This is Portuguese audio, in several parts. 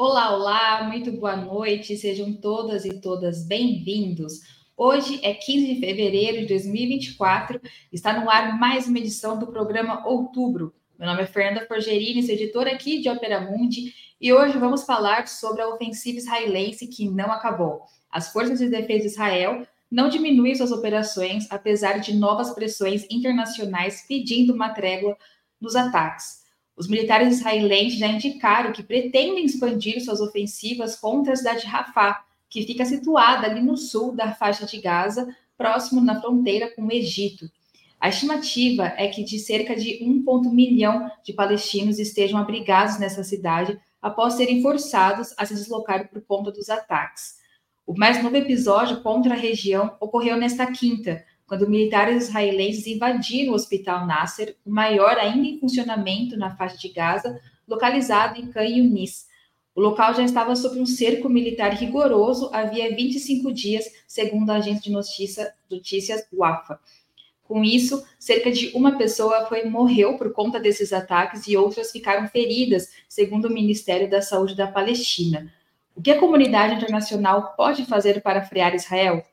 Olá, olá, muito boa noite, sejam todas e todas bem-vindos. Hoje é 15 de fevereiro de 2024, está no ar mais uma edição do programa Outubro. Meu nome é Fernanda Forgerini, sou editora aqui de Opera Mundi, e hoje vamos falar sobre a ofensiva israelense que não acabou. As forças de defesa de Israel não diminuem suas operações, apesar de novas pressões internacionais pedindo uma trégua nos ataques. Os militares israelenses já indicaram que pretendem expandir suas ofensivas contra a cidade de Rafah, que fica situada ali no sul da faixa de Gaza, próximo na fronteira com o Egito. A estimativa é que de cerca de 1,1 milhão de palestinos estejam abrigados nessa cidade após serem forçados a se deslocar por conta dos ataques. O mais novo episódio contra a região ocorreu nesta quinta, quando militares israelenses invadiram o Hospital Nasser, o maior ainda em funcionamento na faixa de Gaza, localizado em Khan Yunis. O local já estava sob um cerco militar rigoroso havia 25 dias, segundo a agência de notícia, notícias Wafa. Com isso, cerca de uma pessoa foi morreu por conta desses ataques e outras ficaram feridas, segundo o Ministério da Saúde da Palestina. O que a comunidade internacional pode fazer para frear Israel?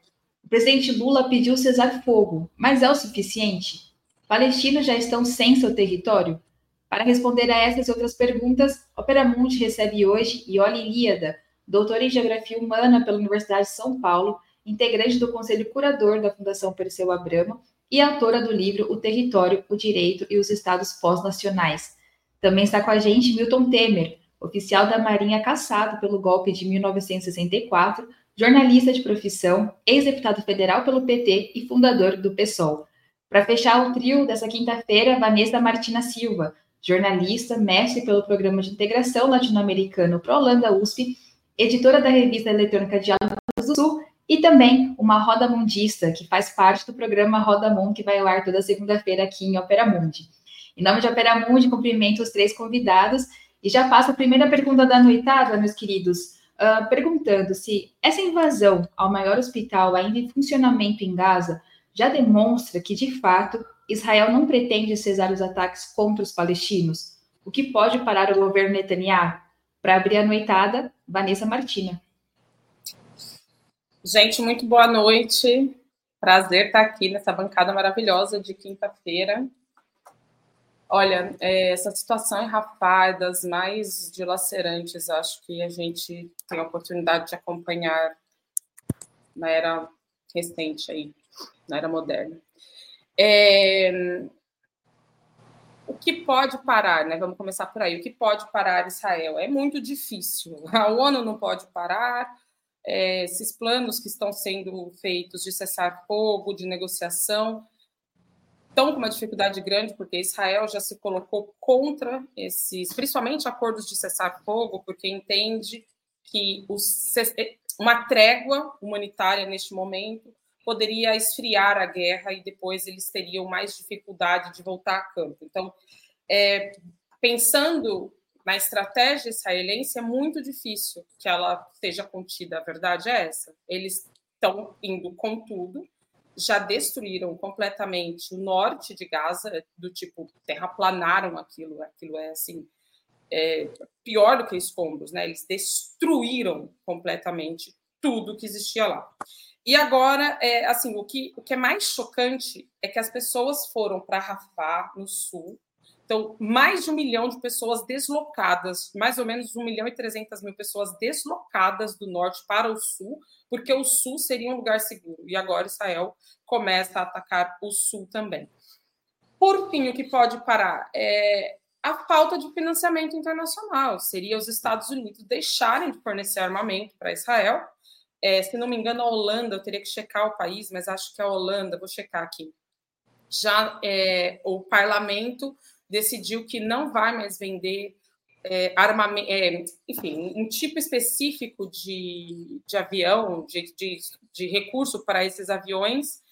O presidente Lula pediu cessar fogo, mas é o suficiente? Palestinos já estão sem seu território? Para responder a essas e outras perguntas, Opera Mundi recebe hoje Ioli Ilíada, doutora em Geografia Humana pela Universidade de São Paulo, integrante do Conselho Curador da Fundação Perseu Abramo e autora do livro O Território, o Direito e os Estados Pós-Nacionais. Também está com a gente Milton Temer, oficial da Marinha caçado pelo golpe de 1964, jornalista de profissão, ex-deputado federal pelo PT e fundador do PSOL. Para fechar o trio dessa quinta-feira, Vanessa Martina Silva, jornalista, mestre pelo Programa de Integração Latino-Americano Prolanda USP, editora da revista eletrônica Diálogos do Sul e também uma roda mundista, que faz parte do programa Roda Mundo, que vai ao ar toda segunda-feira aqui em Opera Mundi. Em nome de Opera Mundi, cumprimento os três convidados e já passo a primeira pergunta da noitada, meus queridos uh, perguntando se essa invasão ao maior hospital ainda em funcionamento em Gaza já demonstra que, de fato, Israel não pretende cesar os ataques contra os palestinos, o que pode parar o governo Netanyahu? Para abrir a noitada, Vanessa Martina. Gente, muito boa noite. Prazer estar aqui nessa bancada maravilhosa de quinta-feira. Olha, é, essa situação em Rafah é das mais dilacerantes, acho que a gente tem a oportunidade de acompanhar na era recente aí, na era moderna. É, o que pode parar, né? Vamos começar por aí. O que pode parar Israel? É muito difícil. A ONU não pode parar. É, esses planos que estão sendo feitos de cessar fogo, de negociação, estão com uma dificuldade grande, porque Israel já se colocou contra esses, principalmente acordos de cessar-fogo, porque entende que os, uma trégua humanitária neste momento poderia esfriar a guerra e depois eles teriam mais dificuldade de voltar a campo. Então, é, pensando na estratégia israelense, é muito difícil que ela seja contida. A verdade é essa. Eles estão indo com tudo, já destruíram completamente o norte de Gaza, do tipo, terraplanaram aquilo, aquilo é assim, é, pior do que escombros, né? Eles destruíram completamente tudo que existia lá. E agora, é, assim, o que, o que é mais chocante é que as pessoas foram para Rafah, no sul, então, mais de um milhão de pessoas deslocadas, mais ou menos um milhão e trezentas mil pessoas deslocadas do norte para o sul, porque o sul seria um lugar seguro. E agora Israel começa a atacar o sul também. Por fim, o que pode parar é a falta de financiamento internacional. Seria os Estados Unidos deixarem de fornecer armamento para Israel. É, se não me engano, a Holanda, eu teria que checar o país, mas acho que a Holanda, vou checar aqui. Já é, o parlamento decidiu que não vai mais vender é, armamento, é, enfim, um tipo específico de, de avião, de, de, de recurso para esses aviões,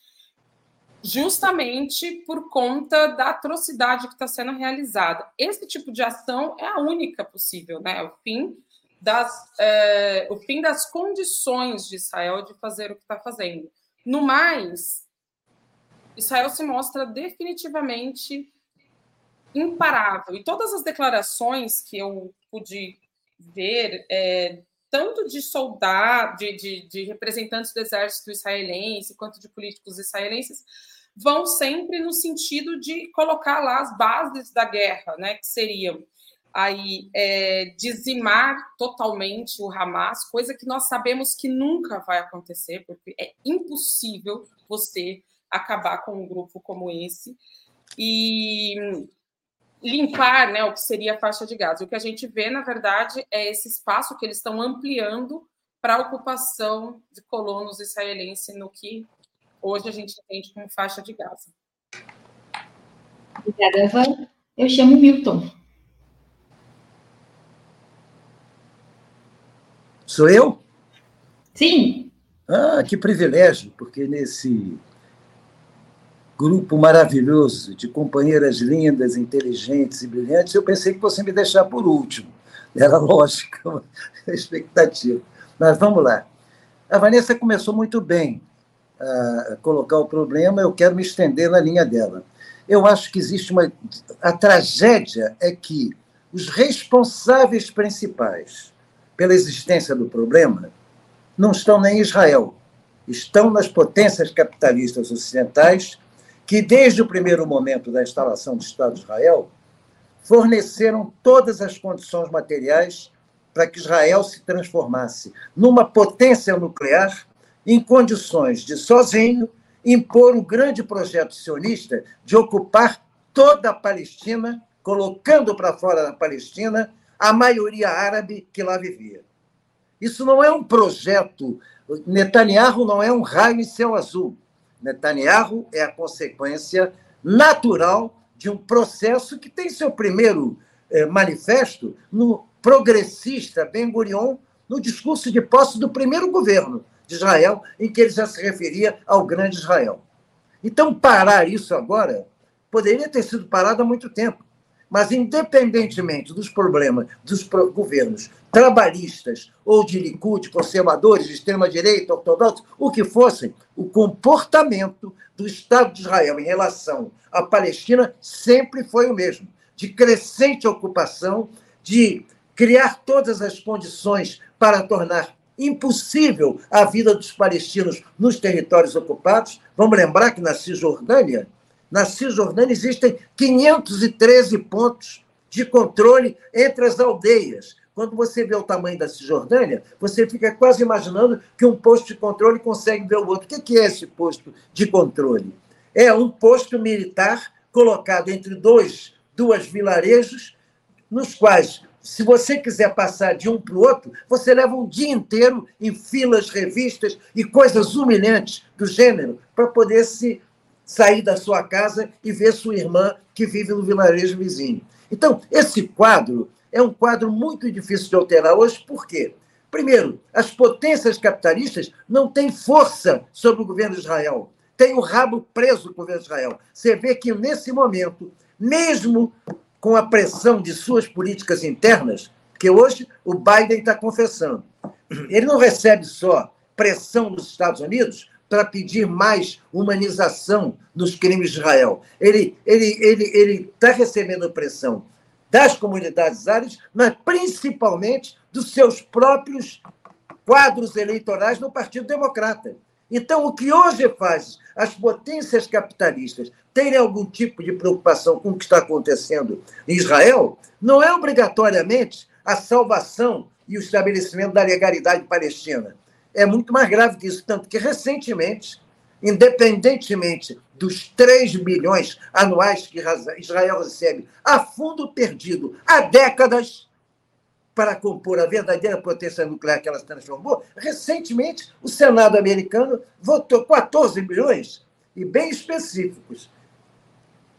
justamente por conta da atrocidade que está sendo realizada. Esse tipo de ação é a única possível, né? O fim das, é, o fim das condições de Israel de fazer o que está fazendo. No mais, Israel se mostra definitivamente imparável. E todas as declarações que eu pude ver é, tanto de soldados, de, de, de, representantes do exército israelense, quanto de políticos israelenses, vão sempre no sentido de colocar lá as bases da guerra, né, que seriam aí é, dizimar totalmente o Hamas, coisa que nós sabemos que nunca vai acontecer, porque é impossível você acabar com um grupo como esse e limpar né, o que seria a faixa de Gaza. O que a gente vê, na verdade, é esse espaço que eles estão ampliando para a ocupação de colonos israelenses no que hoje a gente entende como faixa de Gaza. Obrigada, Eva. Eu chamo Milton. Sou eu? Sim. Ah, que privilégio, porque nesse grupo maravilhoso de companheiras lindas, inteligentes e brilhantes, eu pensei que você me deixar por último. Era lógica, a expectativa. Mas vamos lá. A Vanessa começou muito bem a colocar o problema, eu quero me estender na linha dela. Eu acho que existe uma. A tragédia é que os responsáveis principais pela existência do problema não estão nem em Israel, estão nas potências capitalistas ocidentais que, desde o primeiro momento da instalação do Estado de Israel, forneceram todas as condições materiais para que Israel se transformasse numa potência nuclear em condições de, sozinho, impor o grande projeto sionista de ocupar toda a Palestina, colocando para fora da Palestina a maioria árabe que lá vivia. Isso não é um projeto. Netanyahu não é um raio em céu azul. Netanyahu é a consequência natural de um processo que tem seu primeiro eh, manifesto no progressista Ben Gurion, no discurso de posse do primeiro governo de Israel, em que ele já se referia ao grande Israel. Então, parar isso agora poderia ter sido parado há muito tempo. Mas, independentemente dos problemas dos governos trabalhistas ou de Likud, conservadores, de extrema-direita, ortodoxos, o que fossem, o comportamento do Estado de Israel em relação à Palestina sempre foi o mesmo: de crescente ocupação, de criar todas as condições para tornar impossível a vida dos palestinos nos territórios ocupados. Vamos lembrar que na Cisjordânia, na Cisjordânia existem 513 pontos de controle entre as aldeias. Quando você vê o tamanho da Cisjordânia, você fica quase imaginando que um posto de controle consegue ver o outro. O que é esse posto de controle? É um posto militar colocado entre dois, duas vilarejos, nos quais, se você quiser passar de um para o outro, você leva um dia inteiro em filas, revistas e coisas humilhantes do gênero para poder se sair da sua casa e ver sua irmã que vive no vilarejo vizinho. Então, esse quadro é um quadro muito difícil de alterar hoje, por quê? Primeiro, as potências capitalistas não têm força sobre o governo de Israel. Tem o rabo preso o governo de Israel. Você vê que, nesse momento, mesmo com a pressão de suas políticas internas, que hoje o Biden está confessando, ele não recebe só pressão dos Estados Unidos, para pedir mais humanização nos crimes de Israel. Ele ele ele ele está recebendo pressão das comunidades árabes, mas principalmente dos seus próprios quadros eleitorais no Partido Democrata. Então, o que hoje faz as potências capitalistas terem algum tipo de preocupação com o que está acontecendo em Israel não é obrigatoriamente a salvação e o estabelecimento da legalidade palestina é muito mais grave que isso, tanto que recentemente, independentemente dos 3 bilhões anuais que Israel recebe a fundo perdido há décadas para compor a verdadeira potência nuclear que ela se transformou, recentemente o Senado americano votou 14 bilhões, e bem específicos.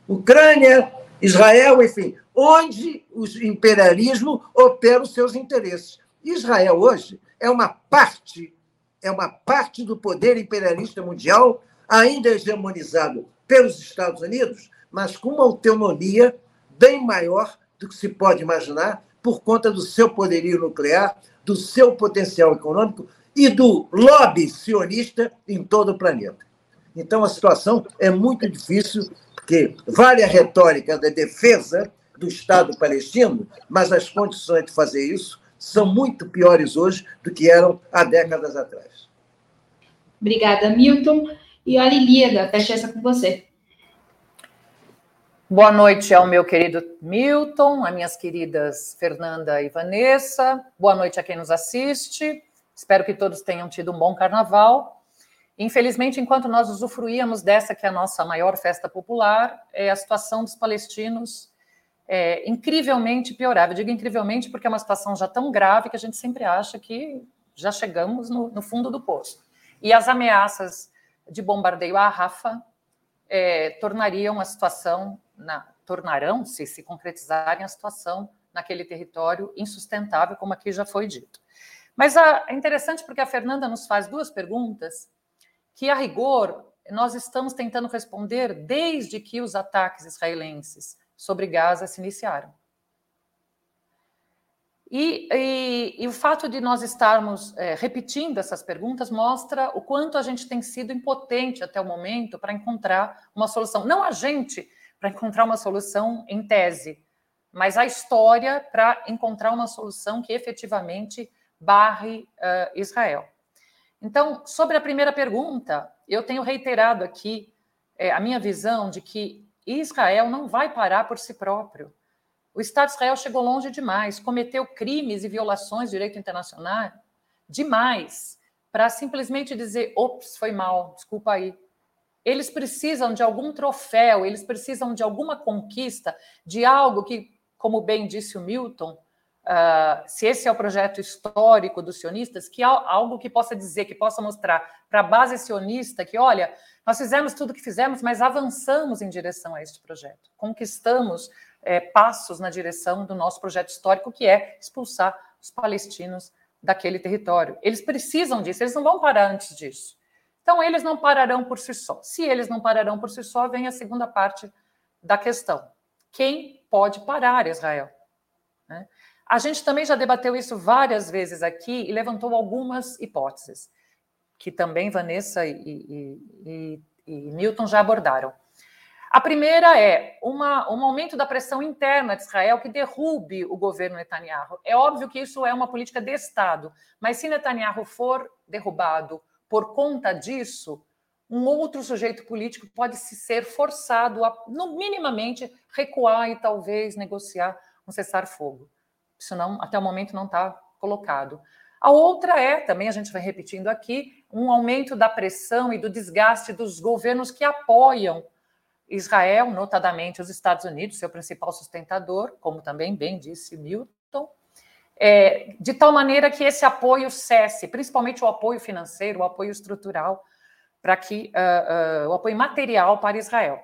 Ucrânia, Israel, enfim, onde o imperialismo opera os seus interesses. Israel hoje é uma parte é uma parte do poder imperialista mundial, ainda hegemonizado pelos Estados Unidos, mas com uma autonomia bem maior do que se pode imaginar, por conta do seu poderio nuclear, do seu potencial econômico e do lobby sionista em todo o planeta. Então, a situação é muito difícil, porque vale a retórica da defesa do Estado palestino, mas as condições de fazer isso são muito piores hoje do que eram há décadas atrás. Obrigada, Milton. E a Lilíada, fecha essa com você. Boa noite ao meu querido Milton, a minhas queridas Fernanda e Vanessa. Boa noite a quem nos assiste. Espero que todos tenham tido um bom carnaval. Infelizmente, enquanto nós usufruíamos dessa que é a nossa maior festa popular, é a situação dos palestinos é, incrivelmente piorava. Eu digo incrivelmente porque é uma situação já tão grave que a gente sempre acha que já chegamos no, no fundo do poço. E as ameaças de bombardeio à Rafa é, tornariam a situação, na, tornarão, se se concretizarem, a situação naquele território insustentável, como aqui já foi dito. Mas a, é interessante porque a Fernanda nos faz duas perguntas que, a rigor, nós estamos tentando responder desde que os ataques israelenses sobre Gaza se iniciaram. E, e, e, o fato de nós estarmos é, repetindo essas perguntas mostra o quanto a gente tem sido impotente até o momento para encontrar uma solução. Não a gente para encontrar uma solução em tese, mas a história para encontrar uma solução que efetivamente barre uh, Israel. Então, sobre a primeira pergunta, eu tenho reiterado aqui é, a minha visão de que Israel não vai parar por si próprio. O Estado de Israel chegou longe demais, cometeu crimes e violações do direito internacional demais para simplesmente dizer: ops, foi mal, desculpa aí. Eles precisam de algum troféu, eles precisam de alguma conquista, de algo que, como bem disse o Milton, Uh, se esse é o projeto histórico dos sionistas, que algo que possa dizer, que possa mostrar para a base sionista que, olha, nós fizemos tudo o que fizemos, mas avançamos em direção a este projeto, conquistamos é, passos na direção do nosso projeto histórico, que é expulsar os palestinos daquele território. Eles precisam disso, eles não vão parar antes disso. Então, eles não pararão por si só. Se eles não pararão por si só, vem a segunda parte da questão: quem pode parar Israel? Né? A gente também já debateu isso várias vezes aqui e levantou algumas hipóteses, que também Vanessa e, e, e, e Milton já abordaram. A primeira é uma, um aumento da pressão interna de Israel que derrube o governo Netanyahu. É óbvio que isso é uma política de Estado, mas se Netanyahu for derrubado por conta disso, um outro sujeito político pode se ser forçado a, no minimamente, recuar e talvez negociar um cessar-fogo. Isso não, até o momento não está colocado. A outra é, também a gente vai repetindo aqui, um aumento da pressão e do desgaste dos governos que apoiam Israel, notadamente os Estados Unidos, seu principal sustentador, como também bem disse Milton, é, de tal maneira que esse apoio cesse, principalmente o apoio financeiro, o apoio estrutural, para que uh, uh, o apoio material para Israel.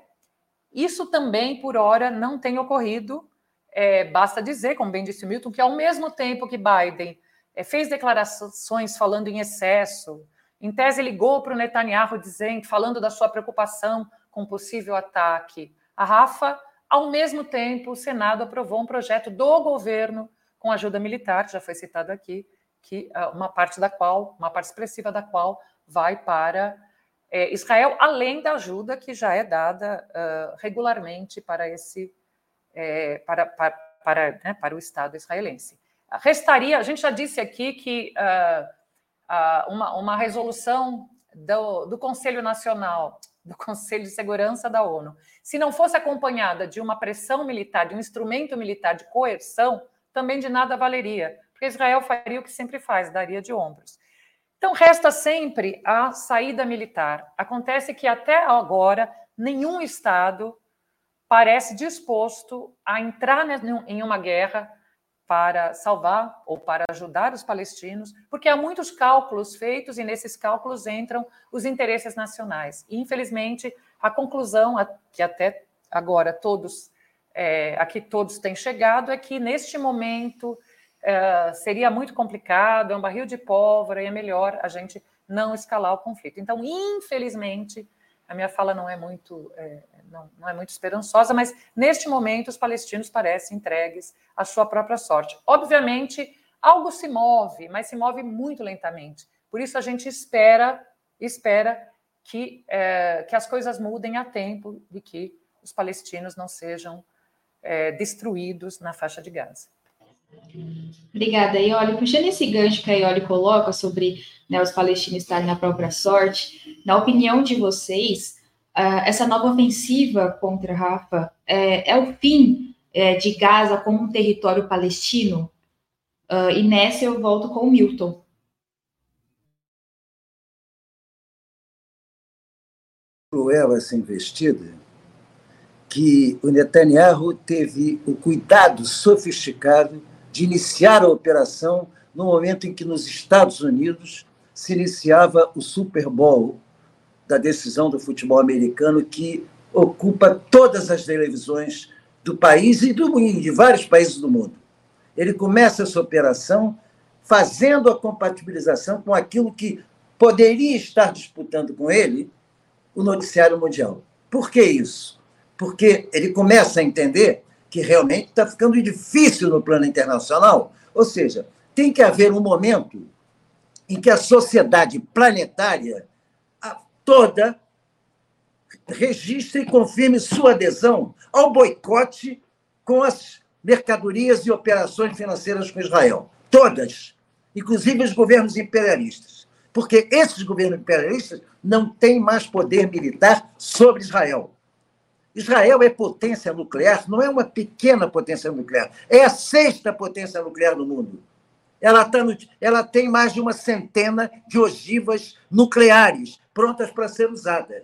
Isso também, por hora, não tem ocorrido é, basta dizer, como bem disse Milton, que ao mesmo tempo que Biden fez declarações falando em excesso, em tese ligou para o Netanyahu dizendo, falando da sua preocupação com possível ataque a Rafa, ao mesmo tempo o Senado aprovou um projeto do governo com ajuda militar, já foi citado aqui, que ah, uma parte da qual, uma parte expressiva da qual vai para é, Israel, além da ajuda que já é dada uh, regularmente para esse é, para, para, para, né, para o Estado israelense. Restaria, a gente já disse aqui que uh, uh, uma, uma resolução do, do Conselho Nacional, do Conselho de Segurança da ONU, se não fosse acompanhada de uma pressão militar, de um instrumento militar de coerção, também de nada valeria, porque Israel faria o que sempre faz, daria de ombros. Então, resta sempre a saída militar. Acontece que até agora nenhum Estado parece disposto a entrar em uma guerra para salvar ou para ajudar os palestinos, porque há muitos cálculos feitos e nesses cálculos entram os interesses nacionais. E, infelizmente, a conclusão que até agora todos é, aqui todos têm chegado é que neste momento é, seria muito complicado, é um barril de pólvora e é melhor a gente não escalar o conflito. Então, infelizmente, a minha fala não é muito é, não, não é muito esperançosa, mas neste momento os palestinos parecem entregues à sua própria sorte. Obviamente, algo se move, mas se move muito lentamente. Por isso a gente espera, espera que, é, que as coisas mudem a tempo de que os palestinos não sejam é, destruídos na faixa de Gaza. Obrigada, Ioli. Puxando esse gancho que a Ioli coloca sobre né, os palestinos estarem na própria sorte, na opinião de vocês, uh, essa nova ofensiva contra Rafa é, é o fim é, de Gaza como um território palestino? Uh, e nessa eu volto com o Milton. Cruel essa investida, que o Netanyahu teve o cuidado sofisticado de iniciar a operação no momento em que nos Estados Unidos se iniciava o Super Bowl da decisão do futebol americano que ocupa todas as televisões do país e do, de vários países do mundo. Ele começa essa operação fazendo a compatibilização com aquilo que poderia estar disputando com ele o noticiário mundial. Por que isso? Porque ele começa a entender que realmente está ficando difícil no plano internacional. Ou seja, tem que haver um momento em que a sociedade planetária toda registre e confirme sua adesão ao boicote com as mercadorias e operações financeiras com Israel. Todas, inclusive os governos imperialistas. Porque esses governos imperialistas não têm mais poder militar sobre Israel. Israel é potência nuclear, não é uma pequena potência nuclear, é a sexta potência nuclear do mundo. Ela, tá no, ela tem mais de uma centena de ogivas nucleares prontas para ser usadas.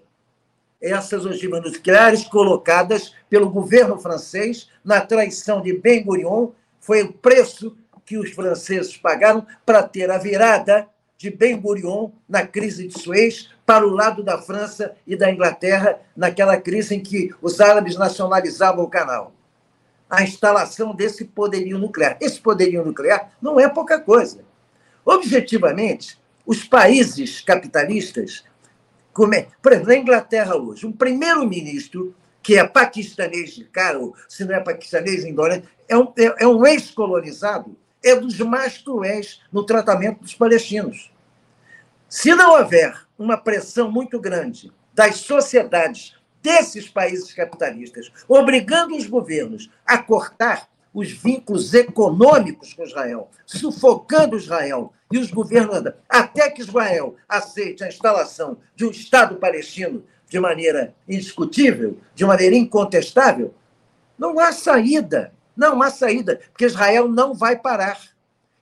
Essas ogivas nucleares colocadas pelo governo francês na traição de Ben Gurion foi o preço que os franceses pagaram para ter a virada de Ben Gurion na crise de Suez para o lado da França e da Inglaterra, naquela crise em que os árabes nacionalizavam o canal. A instalação desse poderio nuclear. Esse poderio nuclear não é pouca coisa. Objetivamente, os países capitalistas, por exemplo, na Inglaterra hoje, um primeiro-ministro que é paquistanês de cara, ou se não é paquistanês, indonésio, é um, é, é um ex-colonizado, é dos mais cruéis no tratamento dos palestinos. Se não houver uma pressão muito grande das sociedades desses países capitalistas, obrigando os governos a cortar os vínculos econômicos com Israel, sufocando Israel e os governos, até que Israel aceite a instalação de um Estado palestino de maneira indiscutível, de maneira incontestável, não há saída. Não há saída, porque Israel não vai parar.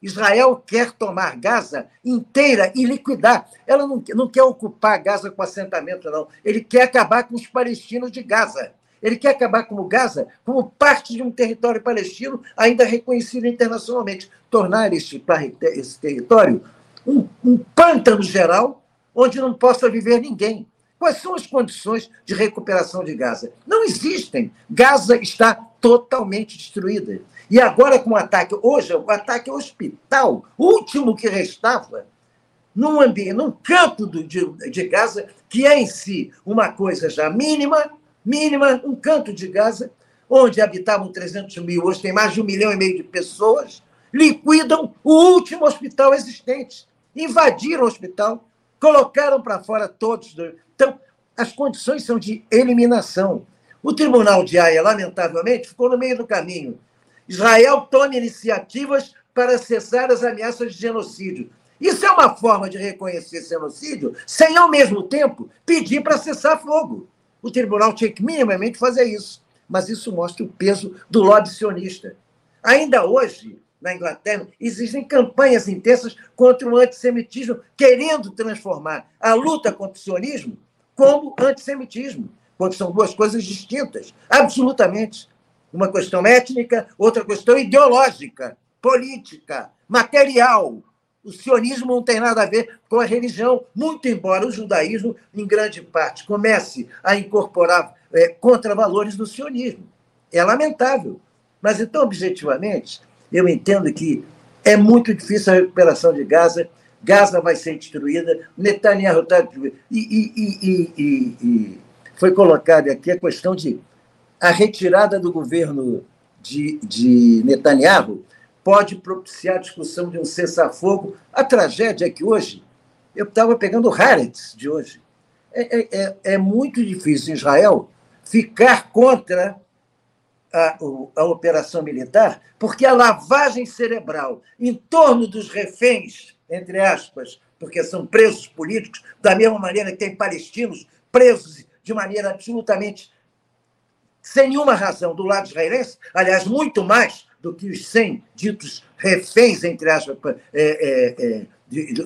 Israel quer tomar Gaza inteira e liquidar. Ela não, não quer ocupar Gaza com assentamento, não. Ele quer acabar com os palestinos de Gaza. Ele quer acabar com Gaza como parte de um território palestino ainda reconhecido internacionalmente. Tornar este, esse território um, um pântano geral onde não possa viver ninguém. Quais são as condições de recuperação de Gaza? Não existem. Gaza está totalmente destruída. E agora, com o ataque, hoje, o ataque ao hospital, último que restava, num ambiente, num campo do, de, de Gaza, que é em si uma coisa já mínima, mínima, um canto de Gaza, onde habitavam 300 mil, hoje tem mais de um milhão e meio de pessoas, liquidam o último hospital existente, invadiram o hospital, colocaram para fora todos. Então, as condições são de eliminação. O Tribunal de Haia, lamentavelmente, ficou no meio do caminho. Israel tome iniciativas para cessar as ameaças de genocídio. Isso é uma forma de reconhecer genocídio sem, ao mesmo tempo, pedir para cessar fogo. O tribunal tinha que minimamente fazer isso. Mas isso mostra o peso do lobby sionista. Ainda hoje, na Inglaterra, existem campanhas intensas contra o antissemitismo, querendo transformar a luta contra o sionismo como antissemitismo, quando são duas coisas distintas, absolutamente. Uma questão étnica, outra questão ideológica, política, material. O sionismo não tem nada a ver com a religião, muito embora o judaísmo, em grande parte, comece a incorporar é, contravalores do sionismo. É lamentável. Mas, então, objetivamente, eu entendo que é muito difícil a recuperação de Gaza. Gaza vai ser destruída. Netanyahu está. E, e, e, e, foi colocada aqui a questão de a retirada do governo de, de Netanyahu pode propiciar a discussão de um cessar-fogo. A tragédia é que hoje, eu estava pegando o Haaretz de hoje, é, é, é, é muito difícil em Israel ficar contra a, a operação militar, porque a lavagem cerebral em torno dos reféns, entre aspas, porque são presos políticos, da mesma maneira que tem palestinos presos de maneira absolutamente sem nenhuma razão do lado israelense, aliás, muito mais do que os 100 ditos reféns, entre aspas, é, é, é,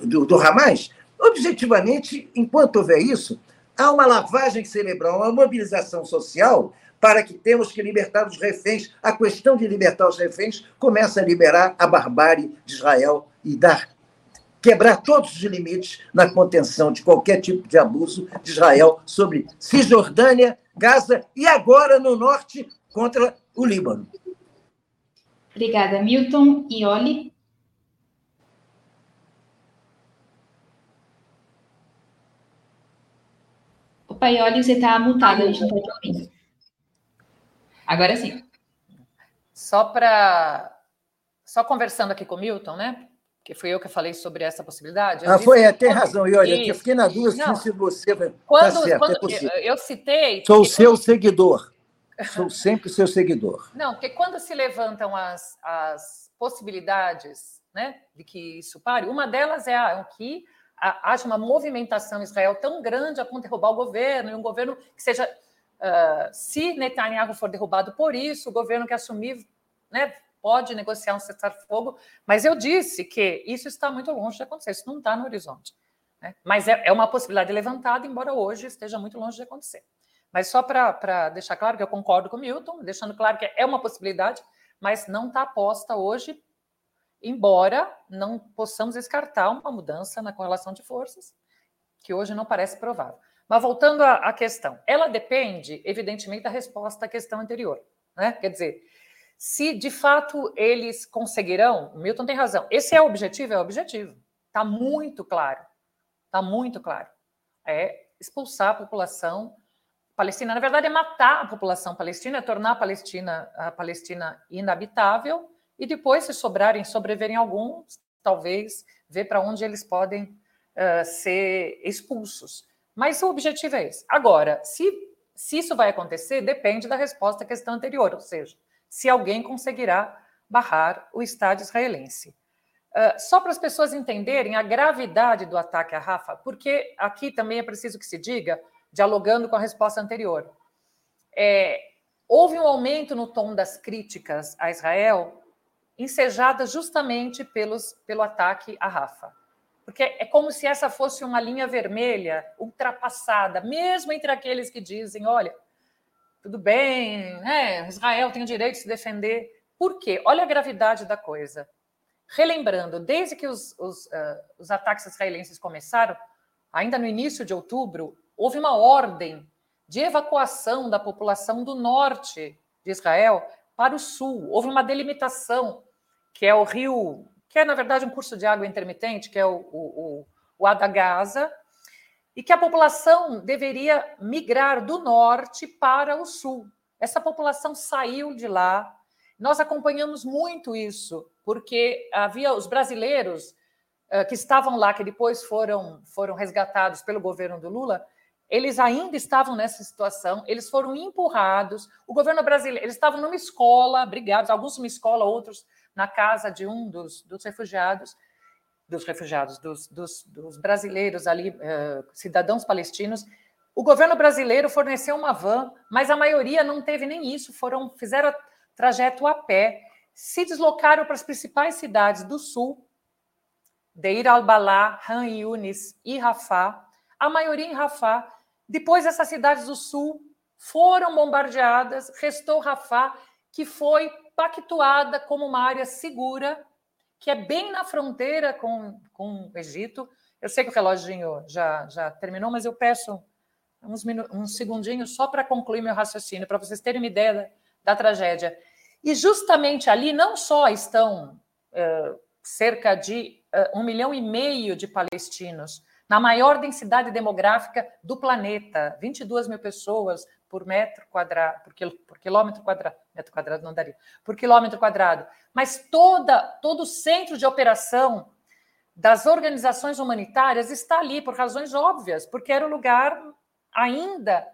do, do Hamas, objetivamente, enquanto houver isso, há uma lavagem cerebral, uma mobilização social para que temos que libertar os reféns. A questão de libertar os reféns começa a liberar a barbárie de Israel e dar quebrar todos os limites na contenção de qualquer tipo de abuso de Israel sobre Cisjordânia, Gaza e agora no norte contra o Líbano. Obrigada, Milton. E Oli? Opa, Ioli, você está mutado, a gente não está te ouvindo. Agora sim. Só para. Só conversando aqui com o Milton, né? Que foi eu que falei sobre essa possibilidade. Eu ah, foi, é, tem razão. E olha, eu fiquei na dúvida se você. Tá quando, tá certo, quando é eu citei. Sou seu quando... seguidor. Sou sempre seu seguidor. Não, porque quando se levantam as, as possibilidades né, de que isso pare, uma delas é a, que haja uma movimentação em Israel tão grande a ponto de derrubar o governo, e um governo que seja. Uh, se Netanyahu for derrubado por isso, o governo que assumir né, pode negociar um cessar-fogo, mas eu disse que isso está muito longe de acontecer, isso não está no horizonte. Né? Mas é, é, uma possibilidade levantada, embora hoje esteja muito longe de acontecer. Mas só para deixar claro que eu concordo com o Milton, deixando claro que é uma possibilidade, mas não está posta hoje, embora não possamos descartar uma mudança na correlação de forças, que hoje não parece provável. Mas voltando à, à questão, ela depende, evidentemente, da resposta à questão anterior. Né? Quer dizer, se de fato eles conseguirão, o Milton tem razão. Esse é o objetivo, é o objetivo. Está muito claro. Está muito claro. É expulsar a população palestina. Na verdade, é matar a população palestina, é tornar a Palestina, a Palestina inabitável e depois, se sobrarem, sobreverem alguns, talvez ver para onde eles podem uh, ser expulsos. Mas o objetivo é esse. Agora, se, se isso vai acontecer, depende da resposta à questão anterior, ou seja, se alguém conseguirá barrar o Estado israelense. Uh, só para as pessoas entenderem a gravidade do ataque à Rafa, porque aqui também é preciso que se diga, dialogando com a resposta anterior, é, houve um aumento no tom das críticas a Israel, ensejadas justamente pelos, pelo ataque à Rafa. Porque é como se essa fosse uma linha vermelha ultrapassada, mesmo entre aqueles que dizem: olha, tudo bem, né? Israel tem o direito de se defender. Por quê? Olha a gravidade da coisa. Relembrando, desde que os, os, uh, os ataques israelenses começaram, ainda no início de outubro, houve uma ordem de evacuação da população do norte de Israel para o sul. Houve uma delimitação, que é o rio, que é, na verdade, um curso de água intermitente, que é o, o, o, o Adagaza, e que a população deveria migrar do norte para o sul. Essa população saiu de lá. Nós acompanhamos muito isso, porque havia os brasileiros uh, que estavam lá, que depois foram, foram resgatados pelo governo do Lula, eles ainda estavam nessa situação, eles foram empurrados. O governo brasileiro, eles estavam numa escola, brigados, alguns numa escola, outros na casa de um dos, dos refugiados dos refugiados, dos, dos, dos brasileiros ali, uh, cidadãos palestinos. O governo brasileiro forneceu uma van, mas a maioria não teve nem isso, foram fizeram trajeto a pé, se deslocaram para as principais cidades do sul, Deir al-Balá, Han Yunis e Rafah, a maioria em Rafah. Depois essas cidades do sul foram bombardeadas, restou Rafah, que foi pactuada como uma área segura que é bem na fronteira com, com o Egito. Eu sei que o reloginho já, já terminou, mas eu peço uns, uns segundinhos só para concluir meu raciocínio, para vocês terem uma ideia da, da, tragédia. E justamente ali não só estão uh, cerca de uh, um milhão e meio de palestinos, na maior densidade demográfica do planeta, 22 mil pessoas por metro quadrado, por, quil, por quilômetro quadrado, metro quadrado não daria, por quilômetro quadrado. Mas toda, todo o centro de operação das organizações humanitárias está ali por razões óbvias, porque era o lugar ainda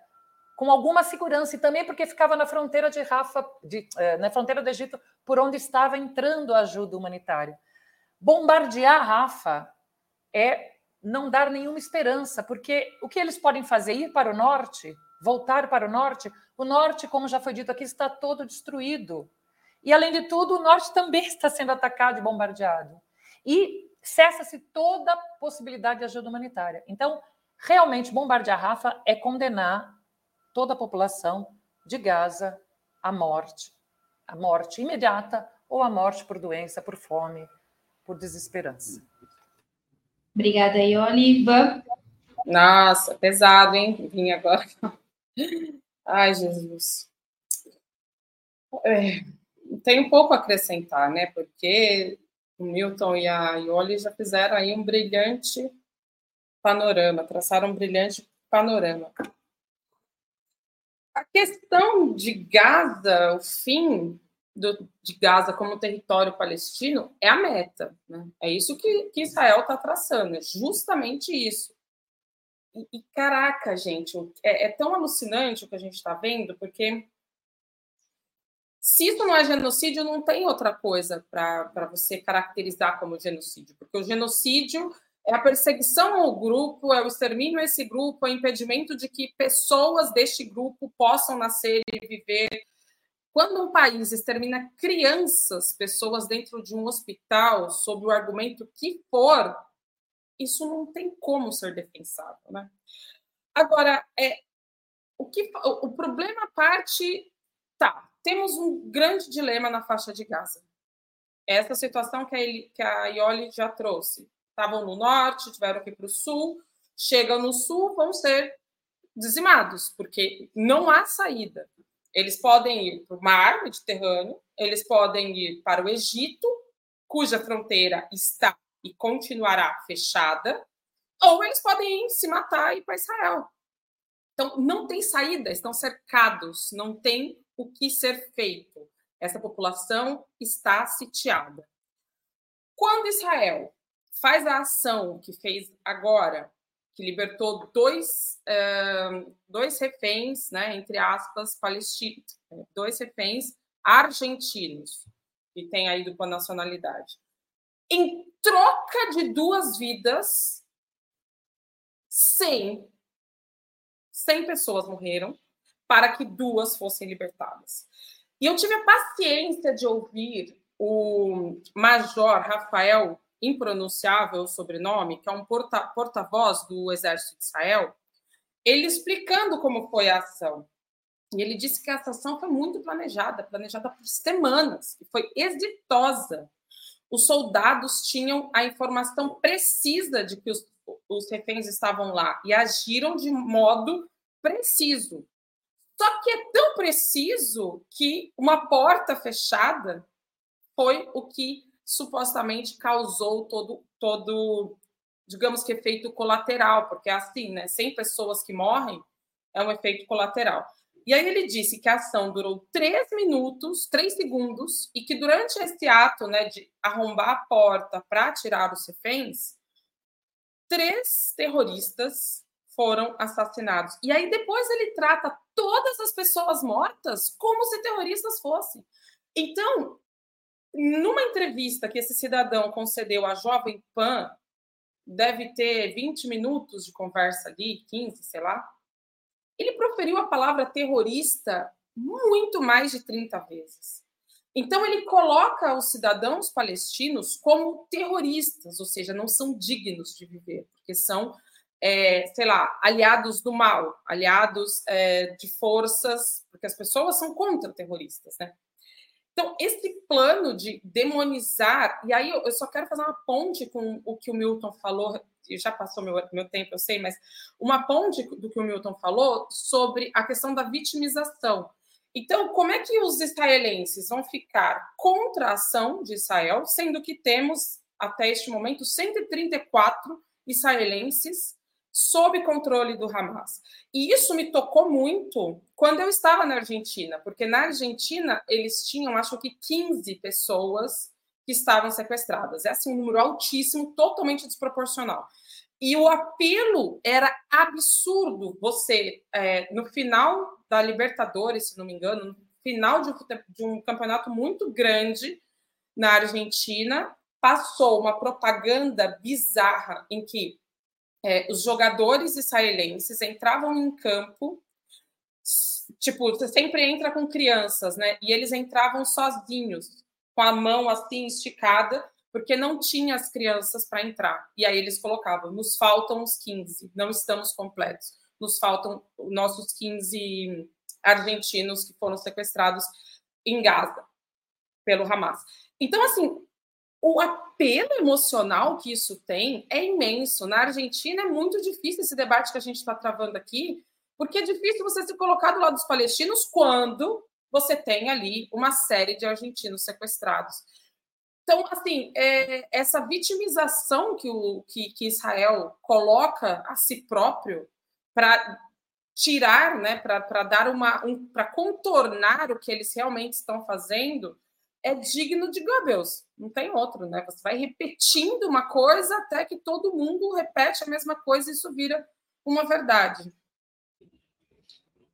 com alguma segurança e também porque ficava na fronteira de Rafa, de, eh, na fronteira do Egito, por onde estava entrando a ajuda humanitária. Bombardear Rafa é não dar nenhuma esperança, porque o que eles podem fazer? Ir para o norte, voltar para o norte. O norte, como já foi dito aqui, está todo destruído. E, além de tudo, o norte também está sendo atacado e bombardeado. E cessa-se toda possibilidade de ajuda humanitária. Então, realmente, bombardear Rafa é condenar toda a população de Gaza à morte, à morte imediata ou à morte por doença, por fome, por desesperança. Obrigada, Ione. Ivan? Nossa, pesado, hein? Vim agora. Ai, Jesus. É, tem um pouco a acrescentar, né? Porque o Milton e a Ioli já fizeram aí um brilhante panorama, traçaram um brilhante panorama a questão de Gaza, o fim do, de Gaza como território palestino é a meta. Né? É isso que, que Israel está traçando, é justamente isso. E, e caraca, gente, é, é, tão alucinante o que a gente está vendo, porque se isso não é genocídio, não tem outra coisa para você caracterizar como genocídio, porque o genocídio é a perseguição ao grupo, é o extermínio a esse grupo, é o impedimento de que pessoas deste grupo possam nascer e viver. Quando um país extermina crianças, pessoas dentro de um hospital, sob o argumento que for, isso não tem como ser defensável, né? Agora, é, o, que, o, problema parte. Tá, temos um grande dilema na faixa de Gaza. Essa situação que a, que a Ioli já trouxe estavam no norte, tiveram ir para o sul, chegam no sul, vão ser dizimados, porque não há saída. Eles podem ir para o mar Mediterrâneo, eles podem ir para o Egito, cuja fronteira está e continuará fechada, ou eles podem ir se matar e ir para Israel. Então, não tem saída, estão cercados, não tem o que ser feito. Essa população está sitiada. Quando Israel faz a ação que fez agora, que libertou dois, uh, dois reféns, né, entre aspas, palestinos, dois reféns argentinos, que têm aí dupla nacionalidade. Em troca de duas vidas, 100, 100 pessoas morreram para que duas fossem libertadas. E eu tive a paciência de ouvir o major Rafael impronunciável o sobrenome, que é um porta-voz porta do Exército de Israel, ele explicando como foi a ação. E ele disse que essa ação foi muito planejada, planejada por semanas, e foi exitosa. Os soldados tinham a informação precisa de que os, os reféns estavam lá e agiram de modo preciso. Só que é tão preciso que uma porta fechada foi o que supostamente causou todo, todo digamos que efeito colateral, porque assim, né? 100 pessoas que morrem é um efeito colateral. E aí ele disse que a ação durou três minutos, três segundos, e que durante esse ato né, de arrombar a porta para tirar os reféns, três terroristas foram assassinados. E aí depois ele trata todas as pessoas mortas como se terroristas fossem. Então, numa entrevista que esse cidadão concedeu à Jovem Pan, deve ter 20 minutos de conversa ali, 15, sei lá, ele proferiu a palavra terrorista muito mais de 30 vezes. Então, ele coloca os cidadãos palestinos como terroristas, ou seja, não são dignos de viver, porque são, é, sei lá, aliados do mal, aliados é, de forças, porque as pessoas são contra terroristas, né? Então, esse plano de demonizar, e aí eu só quero fazer uma ponte com o que o Milton falou, já passou meu, meu tempo, eu sei, mas uma ponte do que o Milton falou sobre a questão da vitimização. Então, como é que os israelenses vão ficar contra a ação de Israel, sendo que temos, até este momento, 134 israelenses sob controle do Hamas. E isso me tocou muito quando eu estava na Argentina, porque na Argentina eles tinham, acho que 15 pessoas que estavam sequestradas. É assim um número altíssimo, totalmente desproporcional. E o apelo era absurdo. Você, é, no final da Libertadores, se não me engano, no final de um, de um campeonato muito grande na Argentina, passou uma propaganda bizarra em que é, os jogadores israelenses entravam em campo, tipo, você sempre entra com crianças, né? E eles entravam sozinhos, com a mão assim esticada, porque não tinha as crianças para entrar. E aí eles colocavam: nos faltam os 15, não estamos completos. Nos faltam nossos 15 argentinos que foram sequestrados em Gaza pelo Hamas. Então, assim, o apelo emocional que isso tem é imenso. Na Argentina é muito difícil esse debate que a gente está travando aqui, porque é difícil você se colocar do lado dos palestinos quando você tem ali uma série de argentinos sequestrados. Então, assim, é, essa vitimização que, o, que, que Israel coloca a si próprio para tirar, né, para dar uma, um, para contornar o que eles realmente estão fazendo, é digno de Goebbels. Não tem outro, né? Você vai repetindo uma coisa até que todo mundo repete a mesma coisa e isso vira uma verdade.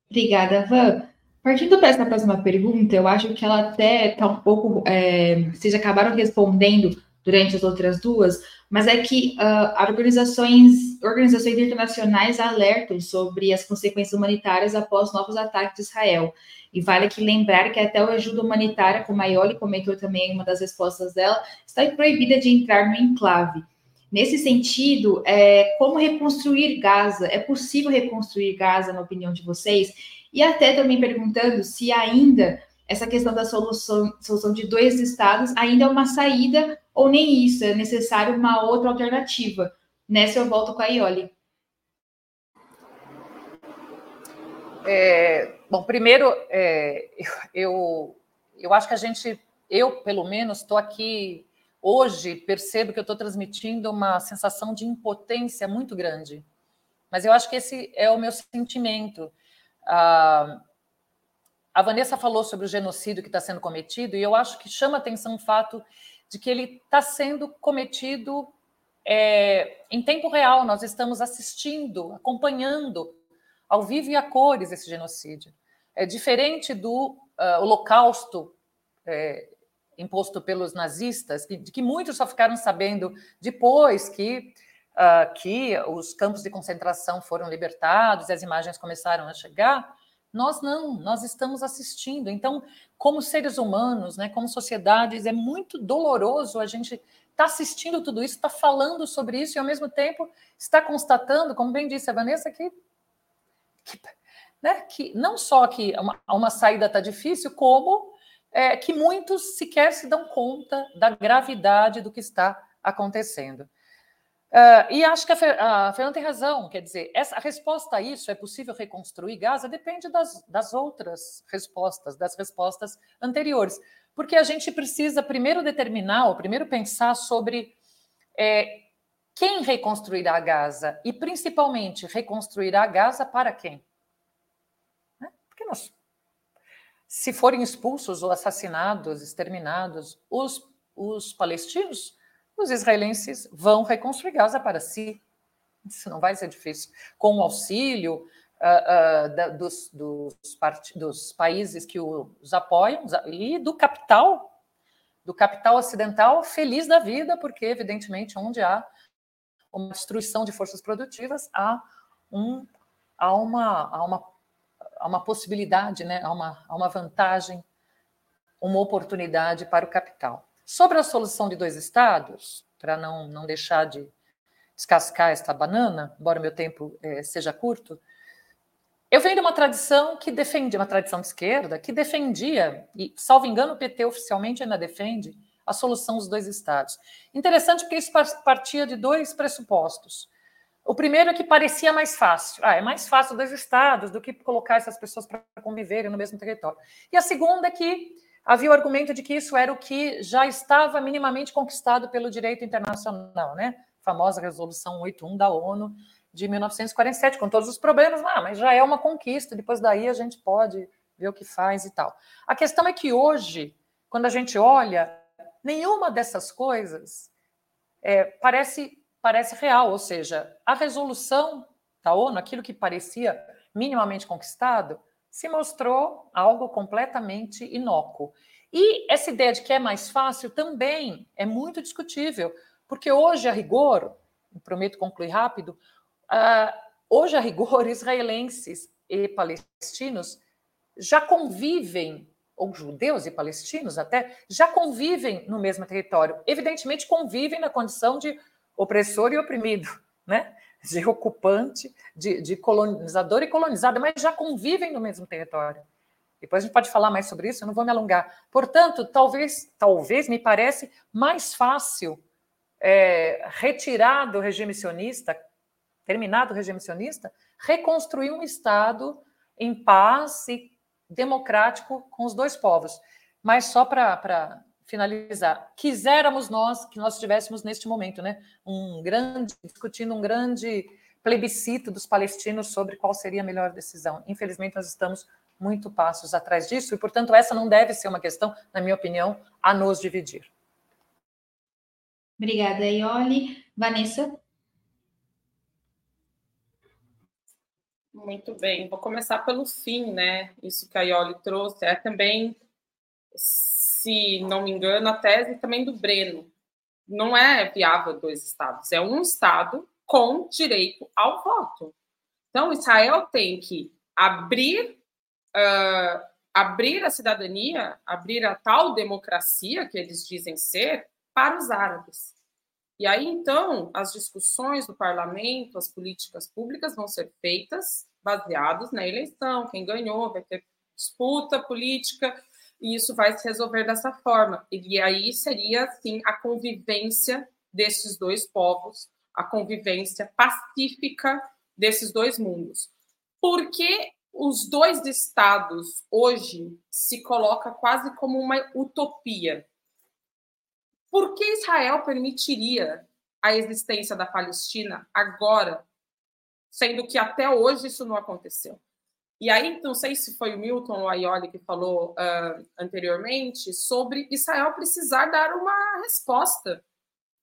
Obrigada, Van. Partindo para essa próxima pergunta, eu acho que ela até está um pouco. É, vocês acabaram respondendo durante as outras duas, mas é que uh, organizações, organizações internacionais alertam sobre as consequências humanitárias após novos ataques de Israel. E vale aqui lembrar que até a ajuda humanitária, como a Ioli comentou também em uma das respostas dela, está proibida de entrar no enclave. Nesse sentido, é, como reconstruir Gaza? É possível reconstruir Gaza, na opinião de vocês? E até também perguntando se ainda essa questão da solução, solução de dois estados ainda é uma saída ou nem isso, é necessário uma outra alternativa. Nessa eu volto com a Ioli. É, bom, primeiro, é, eu, eu acho que a gente, eu pelo menos, estou aqui hoje, percebo que eu estou transmitindo uma sensação de impotência muito grande. Mas eu acho que esse é o meu sentimento. Ah, a Vanessa falou sobre o genocídio que está sendo cometido, e eu acho que chama atenção o fato de que ele está sendo cometido é, em tempo real. Nós estamos assistindo, acompanhando ao vivo e a cores esse genocídio. É diferente do uh, Holocausto é, imposto pelos nazistas, de que muitos só ficaram sabendo depois que, uh, que os campos de concentração foram libertados e as imagens começaram a chegar. Nós não, nós estamos assistindo. Então, como seres humanos, né, como sociedades, é muito doloroso a gente estar tá assistindo tudo isso, estar tá falando sobre isso e, ao mesmo tempo, está constatando, como bem disse a Vanessa, que, que, né, que não só que uma, uma saída está difícil, como é, que muitos sequer se dão conta da gravidade do que está acontecendo. Uh, e acho que a, a Fernanda tem razão, quer dizer, essa, a resposta a isso, é possível reconstruir Gaza, depende das, das outras respostas, das respostas anteriores. Porque a gente precisa primeiro determinar, ou primeiro pensar sobre é, quem reconstruirá Gaza e, principalmente, reconstruirá Gaza para quem? Né? Porque nós, se forem expulsos ou assassinados, exterminados, os, os palestinos os israelenses vão reconstruir Gaza para si. Isso não vai ser difícil. Com o auxílio uh, uh, da, dos, dos, dos, países que os apoiam e do capital, do capital ocidental, feliz da vida, porque, evidentemente, onde há uma destruição de forças produtivas, há, um, há, uma, há, uma, há uma possibilidade, né? há, uma, há uma vantagem, uma oportunidade para o capital. Sobre a solução de dois estados, para não, não deixar de descascar esta banana, embora meu tempo é, seja curto, eu venho de uma tradição que defende, uma tradição de esquerda, que defendia, e salvo engano, o PT oficialmente ainda defende, a solução dos dois estados. Interessante porque isso partia de dois pressupostos. O primeiro é que parecia mais fácil. Ah, é mais fácil dois estados do que colocar essas pessoas para conviverem no mesmo território. E a segunda é que havia o argumento de que isso era o que já estava minimamente conquistado pelo direito internacional, né? A famosa resolução 81 da ONU de 1947, com todos os problemas, ah, mas já é uma conquista, depois daí a gente pode ver o que faz e tal. A questão é que hoje, quando a gente olha, nenhuma dessas coisas é, parece parece real, ou seja, a resolução da ONU, aquilo que parecia minimamente conquistado, se mostrou algo completamente inócuo. E essa ideia de que é mais fácil também é muito discutível, porque hoje, a rigor, prometo concluir rápido, uh, hoje, a rigor, israelenses e palestinos já convivem, ou judeus e palestinos até, já convivem no mesmo território. Evidentemente, convivem na condição de opressor e oprimido, né? De ocupante, de, de colonizador e colonizada, mas já convivem no mesmo território. Depois a gente pode falar mais sobre isso, eu não vou me alongar. Portanto, talvez, talvez me parece mais fácil é, retirar do regime sionista, terminado o regime sionista, reconstruir um Estado em paz e democrático com os dois povos. Mas só para finalizar, quiséramos nós que nós estivéssemos neste momento, né, um grande discutindo um grande plebiscito dos palestinos sobre qual seria a melhor decisão. Infelizmente nós estamos muito passos atrás disso e, portanto, essa não deve ser uma questão, na minha opinião, a nos dividir. Obrigada, Ioli. Vanessa? Muito bem, vou começar pelo fim, né? Isso que a Ioli trouxe é também se não me engano, a tese também do Breno. Não é viável dois estados, é um estado com direito ao voto. Então, Israel tem que abrir, uh, abrir a cidadania, abrir a tal democracia que eles dizem ser para os árabes. E aí, então, as discussões do parlamento, as políticas públicas vão ser feitas baseados na eleição, quem ganhou, vai ter disputa política, e isso vai se resolver dessa forma. E aí seria, assim, a convivência desses dois povos, a convivência pacífica desses dois mundos. Porque os dois estados hoje se coloca quase como uma utopia. Por que Israel permitiria a existência da Palestina agora, sendo que até hoje isso não aconteceu? E aí, não sei se foi o Milton ou a Ioli que falou uh, anteriormente sobre Israel precisar dar uma resposta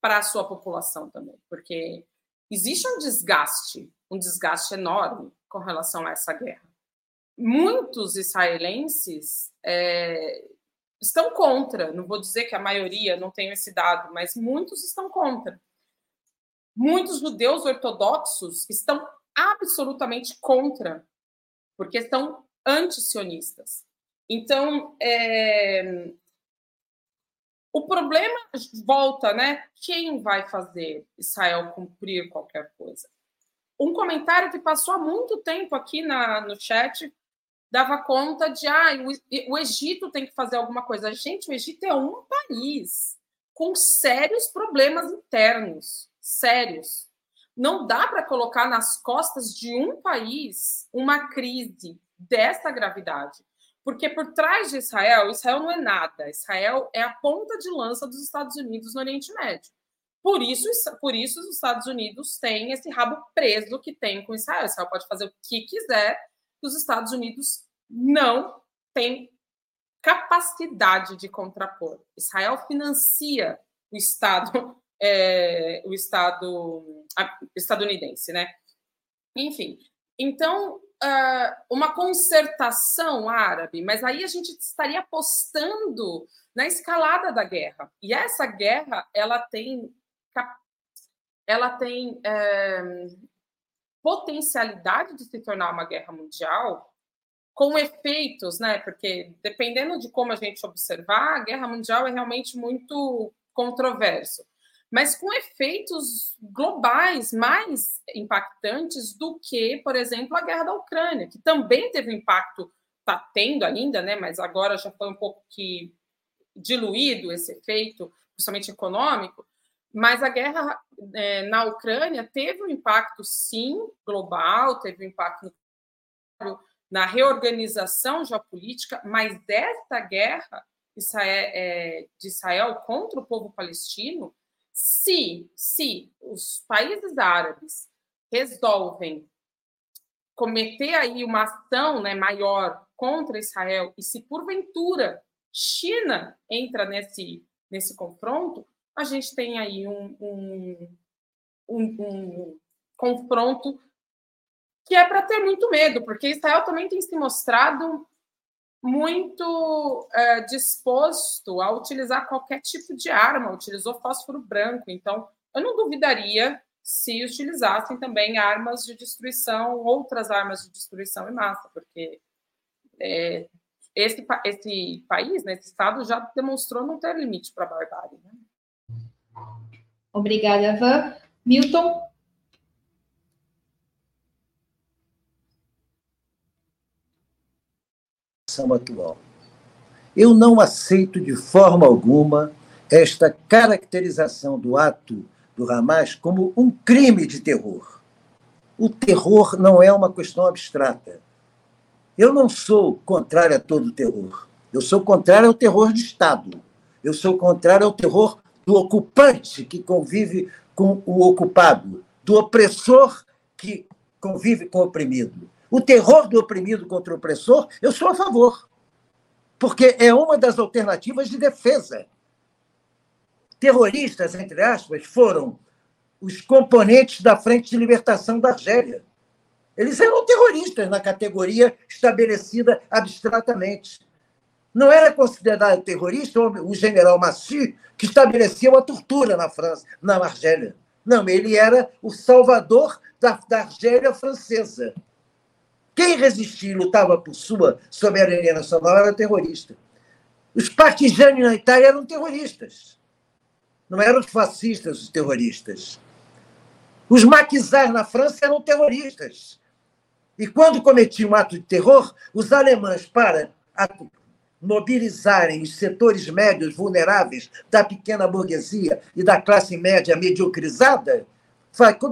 para a sua população também, porque existe um desgaste, um desgaste enorme com relação a essa guerra. Muitos israelenses é, estão contra, não vou dizer que a maioria, não tenho esse dado, mas muitos estão contra. Muitos judeus ortodoxos estão absolutamente contra porque são antisionistas. Então, é... o problema volta, né? Quem vai fazer Israel cumprir qualquer coisa? Um comentário que passou há muito tempo aqui na, no chat dava conta de ah, o, o Egito tem que fazer alguma coisa. Gente, o Egito é um país com sérios problemas internos, sérios. Não dá para colocar nas costas de um país uma crise dessa gravidade. Porque por trás de Israel, Israel não é nada. Israel é a ponta de lança dos Estados Unidos no Oriente Médio. Por isso, por isso os Estados Unidos têm esse rabo preso que tem com Israel. Israel pode fazer o que quiser, e os Estados Unidos não têm capacidade de contrapor. Israel financia o Estado é, o Estado estadunidense, né? Enfim, então uh, uma concertação árabe, mas aí a gente estaria apostando na escalada da guerra. E essa guerra ela tem ela tem é, potencialidade de se tornar uma guerra mundial com efeitos, né? Porque dependendo de como a gente observar, a guerra mundial é realmente muito controverso mas com efeitos globais mais impactantes do que, por exemplo, a guerra da Ucrânia, que também teve um impacto, está tendo ainda, né, mas agora já foi um pouco que diluído esse efeito, principalmente econômico, mas a guerra é, na Ucrânia teve um impacto, sim, global, teve um impacto na reorganização geopolítica, mas essa guerra é, de Israel contra o povo palestino se, se os países árabes resolvem cometer aí uma ação né, maior contra Israel e se porventura China entra nesse, nesse confronto, a gente tem aí um, um, um, um confronto que é para ter muito medo, porque Israel também tem se mostrado muito é, disposto a utilizar qualquer tipo de arma, utilizou fósforo branco, então eu não duvidaria se utilizassem também armas de destruição, outras armas de destruição em massa, porque é, esse, esse país, né, esse Estado, já demonstrou não ter limite para a barbárie. Né? Obrigada, Van. Milton? Atual. Eu não aceito de forma alguma esta caracterização do ato do Hamas como um crime de terror. O terror não é uma questão abstrata. Eu não sou contrário a todo terror. Eu sou contrário ao terror de Estado. Eu sou contrário ao terror do ocupante que convive com o ocupado, do opressor que convive com o oprimido. O terror do oprimido contra o opressor, eu sou a favor. Porque é uma das alternativas de defesa. Terroristas, entre aspas, foram os componentes da Frente de Libertação da Argélia. Eles eram terroristas na categoria estabelecida abstratamente. Não era considerado terrorista o general Massy, que estabeleceu a tortura na França, na Argélia. Não, ele era o salvador da, da Argélia francesa. Quem resistia e lutava por sua soberania nacional era terrorista. Os partisanos na Itália eram terroristas. Não eram os fascistas os terroristas. Os maquisards na França eram terroristas. E quando cometiam um ato de terror, os alemães, para mobilizarem os setores médios vulneráveis da pequena burguesia e da classe média mediocrizada,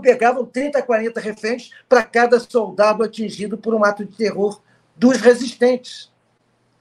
pegavam 30, 40 reféns para cada soldado atingido por um ato de terror dos resistentes.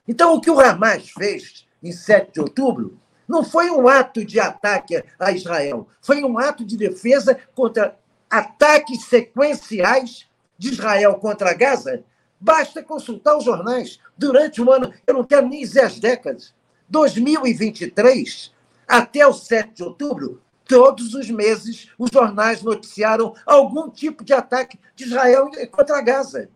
Então, o que o Hamas fez em 7 de outubro não foi um ato de ataque a Israel, foi um ato de defesa contra ataques sequenciais de Israel contra Gaza, basta consultar os jornais. Durante um ano, eu não quero nem dizer as décadas, 2023 até o 7 de outubro, todos os meses os jornais noticiaram algum tipo de ataque de Israel contra Gaza.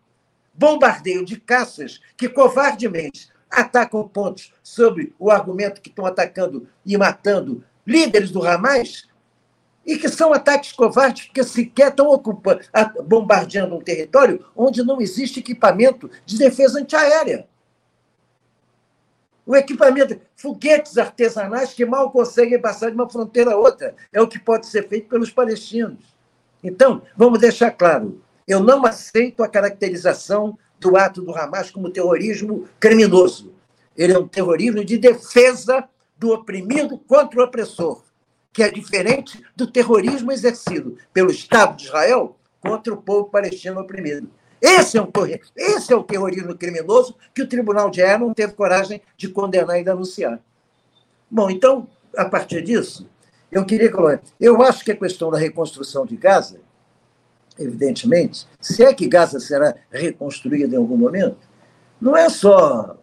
Bombardeio de caças que covardemente atacam pontos sobre o argumento que estão atacando e matando líderes do Hamas, e que são ataques covardes porque sequer estão ocupando, bombardeando um território onde não existe equipamento de defesa antiaérea. O equipamento, foguetes artesanais que mal conseguem passar de uma fronteira a outra, é o que pode ser feito pelos palestinos. Então, vamos deixar claro: eu não aceito a caracterização do ato do Hamas como terrorismo criminoso. Ele é um terrorismo de defesa do oprimido contra o opressor que é diferente do terrorismo exercido pelo Estado de Israel contra o povo palestino oprimido. Esse é, um, esse é o terrorismo criminoso que o Tribunal de Haia não teve coragem de condenar e denunciar. Bom, então, a partir disso, eu queria colocar. Eu acho que a questão da reconstrução de Gaza, evidentemente, se é que Gaza será reconstruída em algum momento, não é só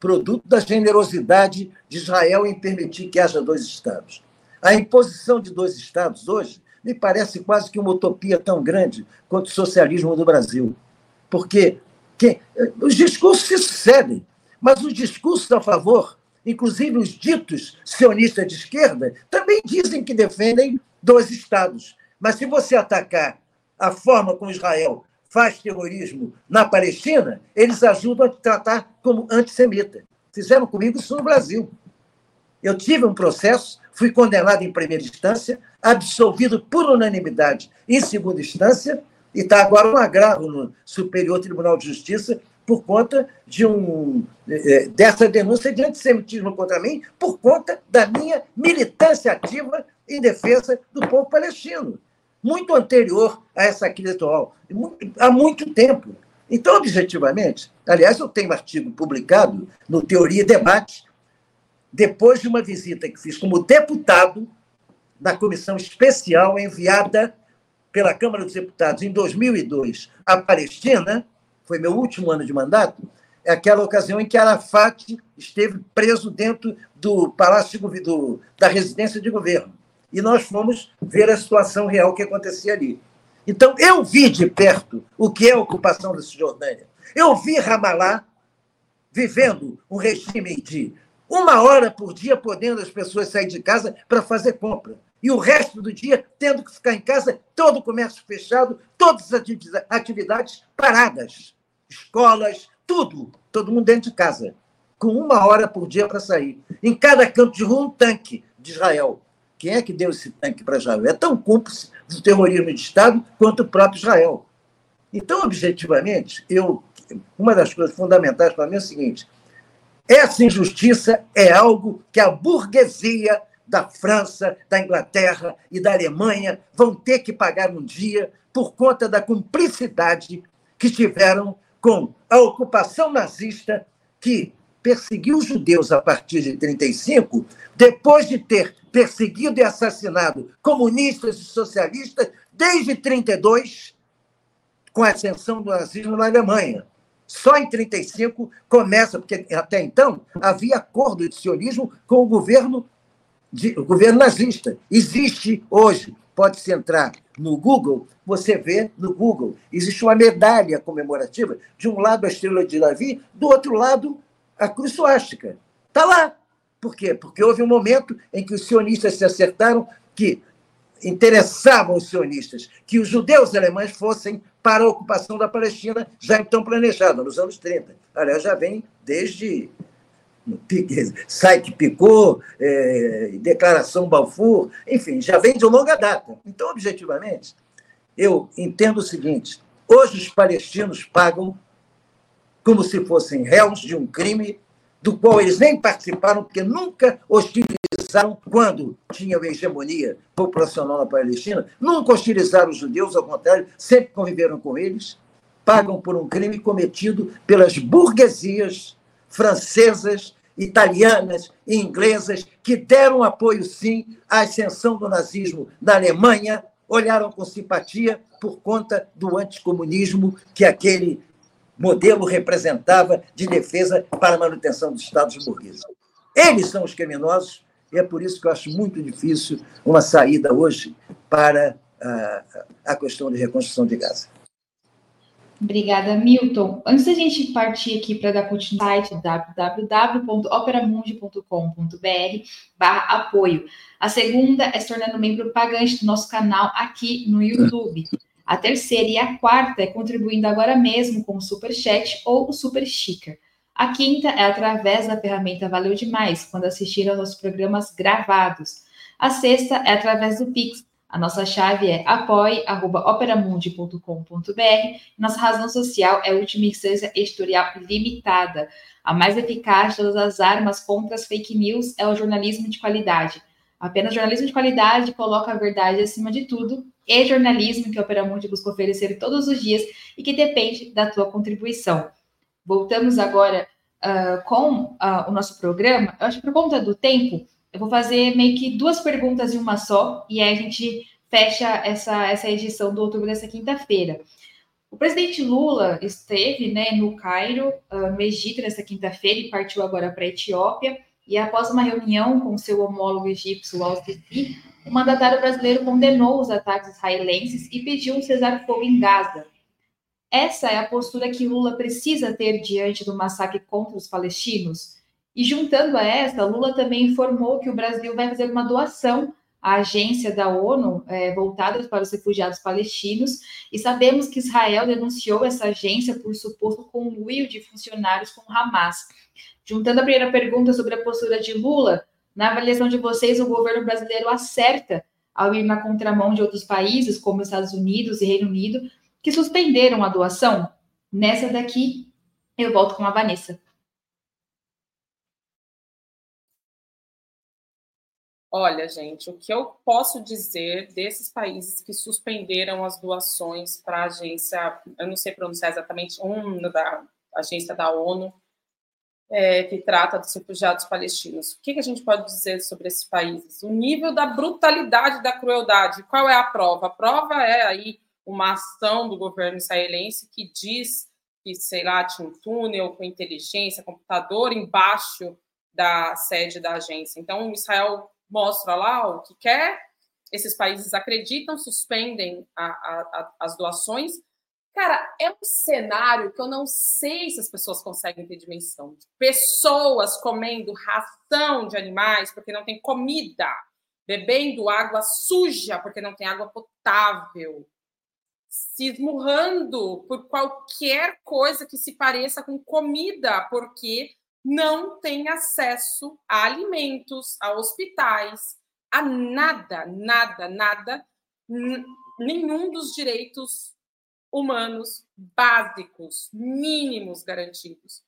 produto da generosidade de Israel em permitir que haja dois Estados. A imposição de dois estados hoje me parece quase que uma utopia tão grande quanto o socialismo do Brasil. Porque que, os discursos se sucedem, mas os discursos a favor, inclusive os ditos sionistas de esquerda, também dizem que defendem dois estados. Mas se você atacar a forma como Israel faz terrorismo na Palestina, eles ajudam a te tratar como antissemita. Fizeram comigo isso no Brasil. Eu tive um processo fui condenado em primeira instância, absolvido por unanimidade em segunda instância, e está agora um agravo no Superior Tribunal de Justiça por conta de um eh, dessa denúncia de antissemitismo contra mim, por conta da minha militância ativa em defesa do povo palestino, muito anterior a essa crise atual, há muito tempo. Então, objetivamente, aliás, eu tenho um artigo publicado no Teoria e Debate, depois de uma visita que fiz como deputado na comissão especial enviada pela Câmara dos Deputados em 2002 à Palestina, foi meu último ano de mandato, é aquela ocasião em que Arafat esteve preso dentro do palácio do, da residência de governo. e nós fomos ver a situação real que acontecia ali. Então, eu vi de perto o que é a ocupação da Cisjordânia. Eu vi Ramallah vivendo um regime de uma hora por dia podendo as pessoas sair de casa para fazer compra. E o resto do dia tendo que ficar em casa, todo o comércio fechado, todas as atividades paradas. Escolas, tudo, todo mundo dentro de casa, com uma hora por dia para sair. Em cada canto de rua, um tanque de Israel. Quem é que deu esse tanque para Israel? É tão cúmplice do terrorismo de Estado quanto o próprio Israel. Então, objetivamente, eu, uma das coisas fundamentais para mim é o seguinte: essa injustiça é algo que a burguesia da França, da Inglaterra e da Alemanha vão ter que pagar um dia por conta da cumplicidade que tiveram com a ocupação nazista que perseguiu os judeus a partir de 1935, depois de ter perseguido e assassinado comunistas e socialistas desde 1932, com a ascensão do nazismo na Alemanha. Só em 35 começa, porque até então havia acordo de sionismo com o governo, de, o governo nazista. Existe hoje, pode-se entrar no Google, você vê no Google, existe uma medalha comemorativa, de um lado a estrela de Davi, do outro lado a cruz suástica. Está lá. Por quê? Porque houve um momento em que os sionistas se acertaram que interessavam os sionistas que os judeus alemães fossem para a ocupação da Palestina, já então planejada, nos anos 30. Aliás, já vem desde Sykes-Picot, é, Declaração Balfour, enfim, já vem de longa data. Então, objetivamente, eu entendo o seguinte: hoje os palestinos pagam como se fossem réus de um crime do qual eles nem participaram, porque nunca hostilizaram quando tinham hegemonia populacional na Palestina, nunca hostilizaram os judeus, ao contrário, sempre conviveram com eles, pagam por um crime cometido pelas burguesias francesas, italianas e inglesas, que deram apoio, sim, à ascensão do nazismo na Alemanha, olharam com simpatia por conta do anticomunismo que aquele modelo representava de defesa para a manutenção dos Estados burgueses. Eles são os criminosos, e é por isso que eu acho muito difícil uma saída hoje para a, a questão de reconstrução de Gaza. Obrigada, Milton. Antes da gente partir aqui para dar continuidade, www.operamundi.com.br barra apoio. A segunda é se tornando membro pagante do nosso canal aqui no YouTube. A terceira e a quarta é contribuindo agora mesmo com o Super Chat ou o Super Sticker. A quinta é através da ferramenta Valeu Demais, quando assistir aos nossos programas gravados. A sexta é através do Pix. A nossa chave é apoie.operamundi.com.br. Nossa razão social é última instância editorial limitada. A mais eficaz de todas as armas contra as fake news é o jornalismo de qualidade. Apenas jornalismo de qualidade coloca a verdade acima de tudo e jornalismo que a Operamundi busca oferecer todos os dias e que depende da tua contribuição. Voltamos agora uh, com uh, o nosso programa. Eu acho que por conta do tempo, eu vou fazer meio que duas perguntas em uma só, e aí a gente fecha essa, essa edição do outubro dessa quinta-feira. O presidente Lula esteve né, no Cairo, uh, no Egito, nessa quinta-feira, e partiu agora para a Etiópia. E após uma reunião com seu homólogo egípcio, o mandatário brasileiro condenou os ataques israelenses e pediu um cessar-fogo em Gaza. Essa é a postura que Lula precisa ter diante do massacre contra os palestinos. E juntando a essa, Lula também informou que o Brasil vai fazer uma doação à agência da ONU é, voltada para os refugiados palestinos. E sabemos que Israel denunciou essa agência por suposto conluio de funcionários com Hamas. Juntando a primeira pergunta sobre a postura de Lula, na avaliação de vocês, o governo brasileiro acerta ao ir na contramão de outros países, como Estados Unidos e Reino Unido, que suspenderam a doação? Nessa daqui, eu volto com a Vanessa. Olha, gente, o que eu posso dizer desses países que suspenderam as doações para a agência, eu não sei pronunciar exatamente, um da agência da ONU, é, que trata dos refugiados palestinos. O que, que, a gente pode dizer sobre esses países? O nível da brutalidade, da crueldade. Qual é a prova? A prova é aí uma ação do governo israelense que diz que, sei lá, tinha um túnel com inteligência, computador embaixo da sede da agência. Então, Israel mostra lá o que quer esses países acreditam, suspendem a, a, a, as doações. Cara, é um cenário que eu não sei se as pessoas conseguem ter dimensão. Pessoas comendo ração de animais porque não tem comida, bebendo água suja porque não tem água potável, se esmurrando por qualquer coisa que se pareça com comida, porque não tem acesso a alimentos, a hospitais, a nada, nada, nada, nenhum dos direitos humanos básicos, mínimos garantidos.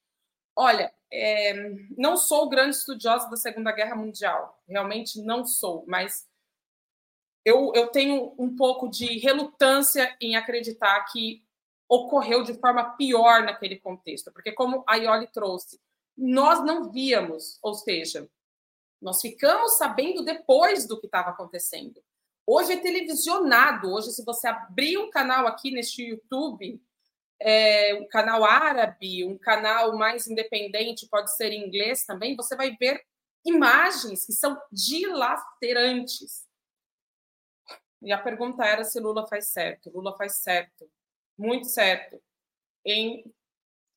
Olha, é, não sou grande estudiosa da Segunda Guerra Mundial, realmente não sou, mas eu, eu tenho um pouco de relutância em acreditar que ocorreu de forma pior naquele contexto, porque como a Ioli trouxe, nós não víamos, ou seja, nós ficamos sabendo depois do que estava acontecendo. Hoje é televisionado, hoje se você abrir um canal aqui neste YouTube, é, um canal árabe, um canal mais independente, pode ser em inglês também, você vai ver imagens que são dilacerantes. E a pergunta era se Lula faz certo. Lula faz certo, muito certo, em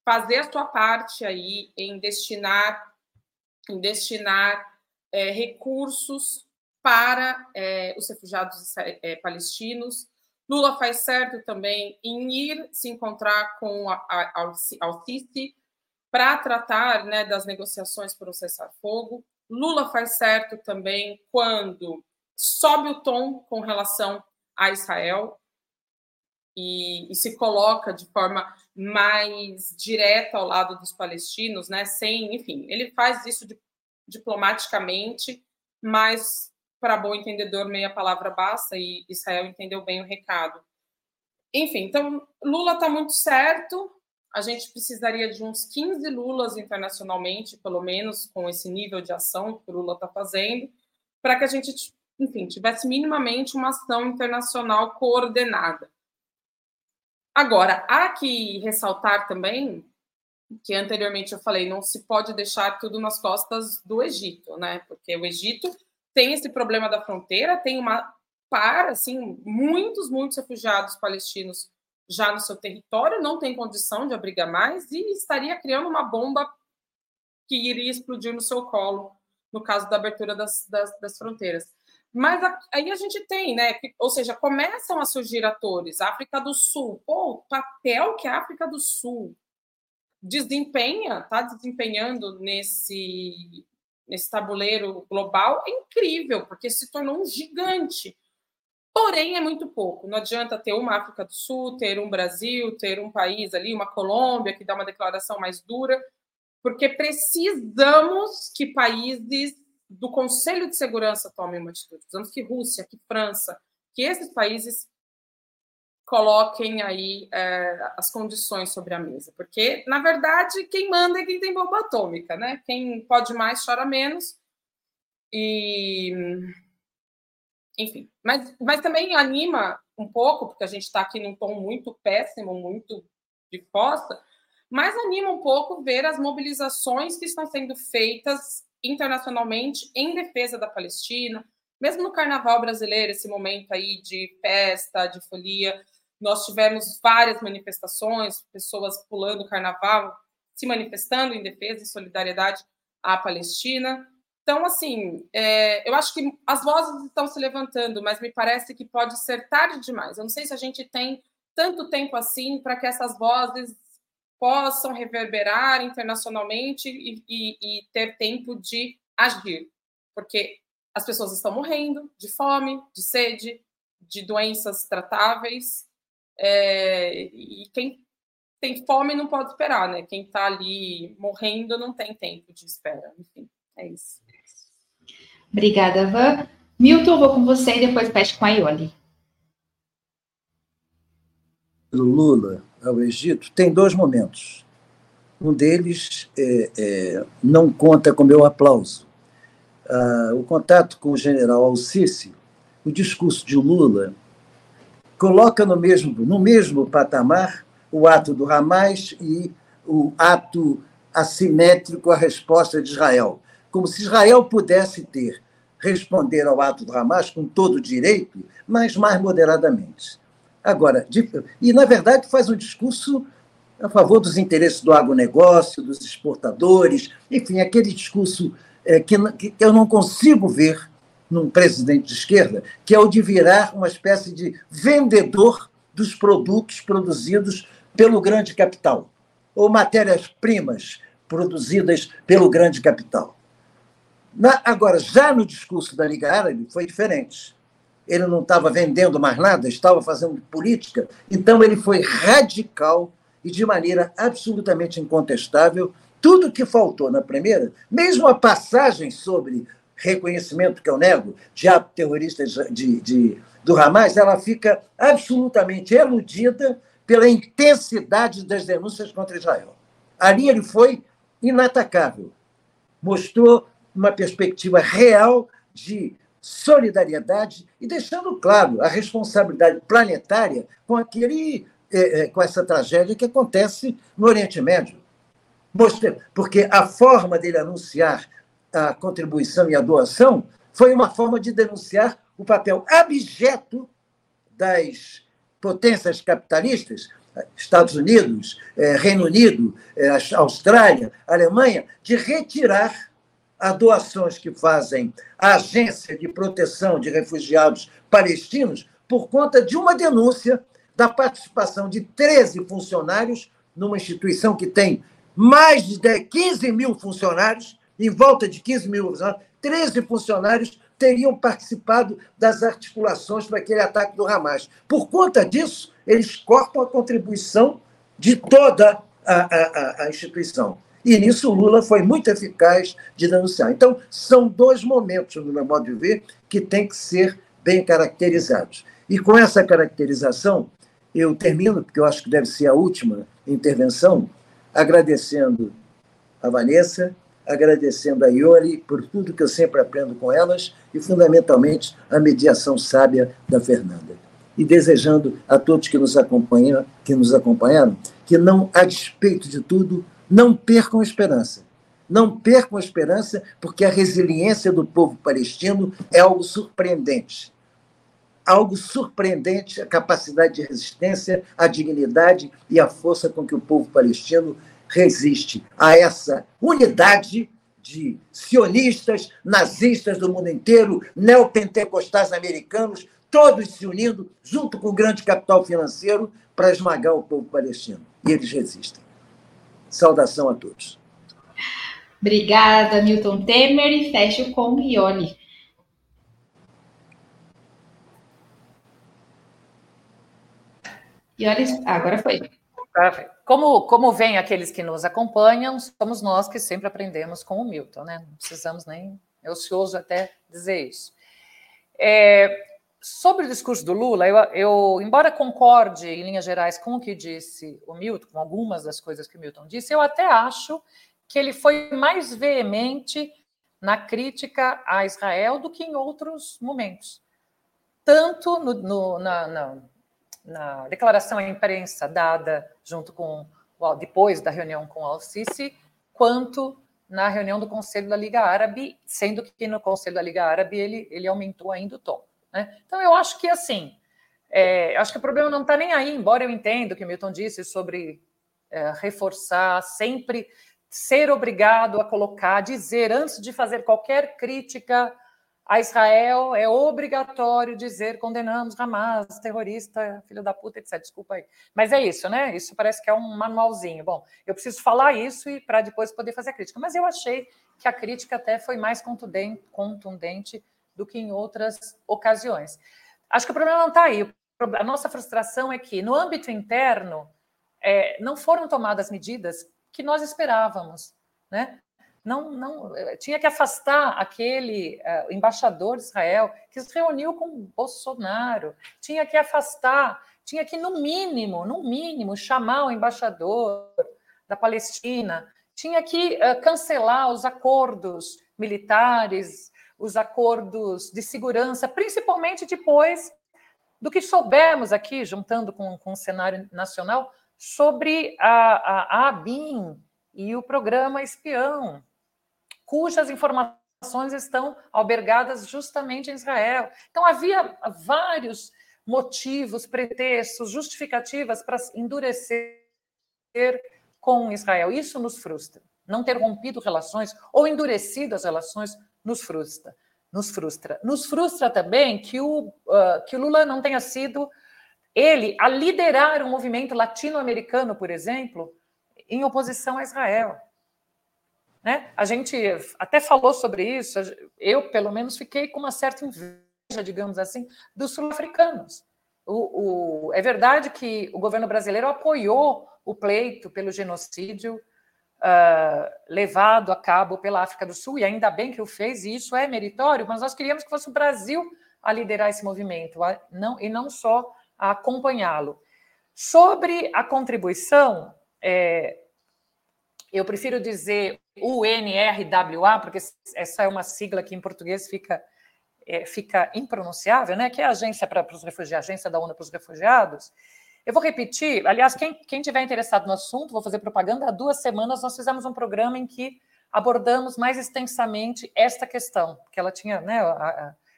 fazer a sua parte aí, em destinar, em destinar é, recursos para é, os refugiados é, palestinos. Lula faz certo também em ir se encontrar com a, a, Al-Sisi para tratar né, das negociações por um cessar-fogo. Lula faz certo também quando sobe o tom com relação a Israel e, e, se coloca de forma mais direta ao lado dos palestinos, né? Sem, enfim, ele faz isso de, diplomaticamente, mas para bom entendedor meia palavra basta e Israel entendeu bem o recado. Enfim, então Lula está muito certo. A gente precisaria de uns 15 Lulas internacionalmente, pelo menos com esse nível de ação que o Lula está fazendo, para que a gente enfim, tivesse minimamente uma ação internacional coordenada. Agora, há que ressaltar também que anteriormente eu falei, não se pode deixar tudo nas costas do Egito, né? Porque o Egito tem esse problema da fronteira, tem uma para assim, muitos, muitos refugiados palestinos já no seu território, não tem condição de abrigar mais e estaria criando uma bomba que iria explodir no seu colo, no caso da abertura das, das, das fronteiras. Mas aí a gente tem, né? ou seja, começam a surgir atores. África do Sul, pô, o papel que a África do Sul desempenha, está desempenhando nesse, nesse tabuleiro global é incrível, porque se tornou um gigante. Porém, é muito pouco. Não adianta ter uma África do Sul, ter um Brasil, ter um país ali, uma Colômbia, que dá uma declaração mais dura, porque precisamos que países do Conselho de Segurança tome uma atitude. Precisamos que Rússia, que França, que esses países coloquem aí é, as condições sobre a mesa, porque na verdade quem manda é quem tem bomba atômica, né? Quem pode mais chora menos e enfim, mas, mas também anima um pouco, porque a gente está aqui num tom muito péssimo, muito de fossa, mas anima um pouco ver as mobilizações que estão sendo feitas internacionalmente em defesa da Palestina, mesmo no carnaval brasileiro, esse momento aí de festa, de folia, nós tivemos várias manifestações, pessoas pulando o carnaval, se manifestando em defesa e solidariedade à Palestina. Então, assim, é, eu acho que as vozes estão se levantando, mas me parece que pode ser tarde demais. Eu não sei se a gente tem tanto tempo assim para que essas vozes possam reverberar internacionalmente e, e, e ter tempo de agir, porque as pessoas estão morrendo de fome, de sede, de doenças tratáveis, é, e quem tem fome não pode esperar, né? Quem está ali morrendo não tem tempo de espera. Enfim, é isso. Obrigada, Van. Milton, vou com você e depois fecho com a Ioli. Lula ao Egito tem dois momentos. Um deles é, é, não conta com meu aplauso. Ah, o contato com o general Al-Sisi, o discurso de Lula, coloca no mesmo, no mesmo patamar o ato do Hamas e o ato assimétrico à resposta de Israel. Como se Israel pudesse ter responder ao ato do Hamas com todo direito, mas mais moderadamente. Agora, de, e na verdade faz um discurso a favor dos interesses do agronegócio, dos exportadores, enfim, aquele discurso é, que, que eu não consigo ver num presidente de esquerda, que é o de virar uma espécie de vendedor dos produtos produzidos pelo grande capital, ou matérias-primas produzidas pelo grande capital. Na, agora, já no discurso da Liga Árabe foi diferente. Ele não estava vendendo mais nada, estava fazendo política. Então, ele foi radical e, de maneira absolutamente incontestável, tudo que faltou na primeira, mesmo a passagem sobre reconhecimento que eu nego de ato terrorista de, de, do Hamas, ela fica absolutamente eludida pela intensidade das denúncias contra Israel. Ali ele foi inatacável. Mostrou uma perspectiva real de solidariedade e deixando claro a responsabilidade planetária com aquele é, é, com essa tragédia que acontece no Oriente Médio. Porque a forma dele anunciar a contribuição e a doação foi uma forma de denunciar o papel abjeto das potências capitalistas, Estados Unidos, é, Reino Unido, Austrália, Alemanha, de retirar as doações que fazem a Agência de Proteção de Refugiados Palestinos por conta de uma denúncia da participação de 13 funcionários numa instituição que tem mais de 10, 15 mil funcionários, em volta de 15 mil funcionários, 13 funcionários teriam participado das articulações para aquele ataque do Hamas. Por conta disso, eles cortam a contribuição de toda a, a, a instituição. E nisso Lula foi muito eficaz de denunciar. Então, são dois momentos, no meu modo de ver, que têm que ser bem caracterizados. E com essa caracterização, eu termino, porque eu acho que deve ser a última intervenção, agradecendo a Vanessa, agradecendo a Iori por tudo que eu sempre aprendo com elas e, fundamentalmente, a mediação sábia da Fernanda. E desejando a todos que nos acompanham, que nos acompanharam, que não, a despeito de tudo, não percam a esperança. Não percam a esperança, porque a resiliência do povo palestino é algo surpreendente. Algo surpreendente a capacidade de resistência, a dignidade e a força com que o povo palestino resiste a essa unidade de sionistas, nazistas do mundo inteiro, neopentecostais americanos, todos se unindo junto com o grande capital financeiro para esmagar o povo palestino. E eles resistem. Saudação a todos. Obrigada, Milton Temer, e fecho com Ione. Ione, agora foi. Como, como vem aqueles que nos acompanham, somos nós que sempre aprendemos com o Milton, né? Não precisamos nem. É ocioso até dizer isso. É, Sobre o discurso do Lula, eu, eu, embora concorde em linhas gerais com o que disse o Milton, com algumas das coisas que o Milton disse, eu até acho que ele foi mais veemente na crítica a Israel do que em outros momentos. Tanto no, no, na, na, na, declaração à imprensa dada junto com depois da reunião com o Al-Sisi, quanto na reunião do Conselho da Liga Árabe, sendo que no Conselho da Liga Árabe ele, ele aumentou ainda o tom. Né? Então, eu acho que assim, é, acho que o problema não está nem aí, embora eu entenda o que o Milton disse sobre é, reforçar, sempre ser obrigado a colocar, dizer, antes de fazer qualquer crítica a Israel, é obrigatório dizer condenamos Hamas, terrorista, filho da puta, etc. Desculpa aí. Mas é isso, né? Isso parece que é um manualzinho. Bom, eu preciso falar isso e para depois poder fazer a crítica. Mas eu achei que a crítica até foi mais contundente, contundente do que em outras ocasiões. Acho que o problema não está aí. A nossa frustração é que, no âmbito interno, é, não foram tomadas medidas que nós esperávamos. Né? Não, não, é, tinha que afastar aquele uh, embaixador de Israel que se reuniu com Bolsonaro, tinha que afastar, tinha que, no mínimo, no mínimo, chamar o embaixador da Palestina, tinha que uh, cancelar os acordos militares os acordos de segurança, principalmente depois do que soubemos aqui, juntando com, com o cenário nacional, sobre a, a, a ABIN e o programa espião, cujas informações estão albergadas justamente em Israel. Então, havia vários motivos, pretextos, justificativas para endurecer com Israel. Isso nos frustra. Não ter rompido relações ou endurecido as relações nos frustra. Nos frustra. Nos frustra também que o, uh, que o Lula não tenha sido ele a liderar um movimento latino-americano, por exemplo, em oposição a Israel. Né? A gente até falou sobre isso, eu, pelo menos, fiquei com uma certa inveja, digamos assim, dos sul-africanos. O, o, é verdade que o governo brasileiro apoiou o pleito pelo genocídio uh, levado a cabo pela África do Sul, e ainda bem que o fez, e isso é meritório, mas nós queríamos que fosse o Brasil a liderar esse movimento, a, não, e não só a acompanhá-lo. Sobre a contribuição, é, eu prefiro dizer UNRWA, porque essa é uma sigla que em português fica, é, fica impronunciável, né? que é a Agência para os Refugiados, Agência da ONU para os Refugiados. Eu vou repetir, aliás, quem, quem tiver interessado no assunto, vou fazer propaganda, há duas semanas nós fizemos um programa em que abordamos mais extensamente esta questão, que ela tinha, né,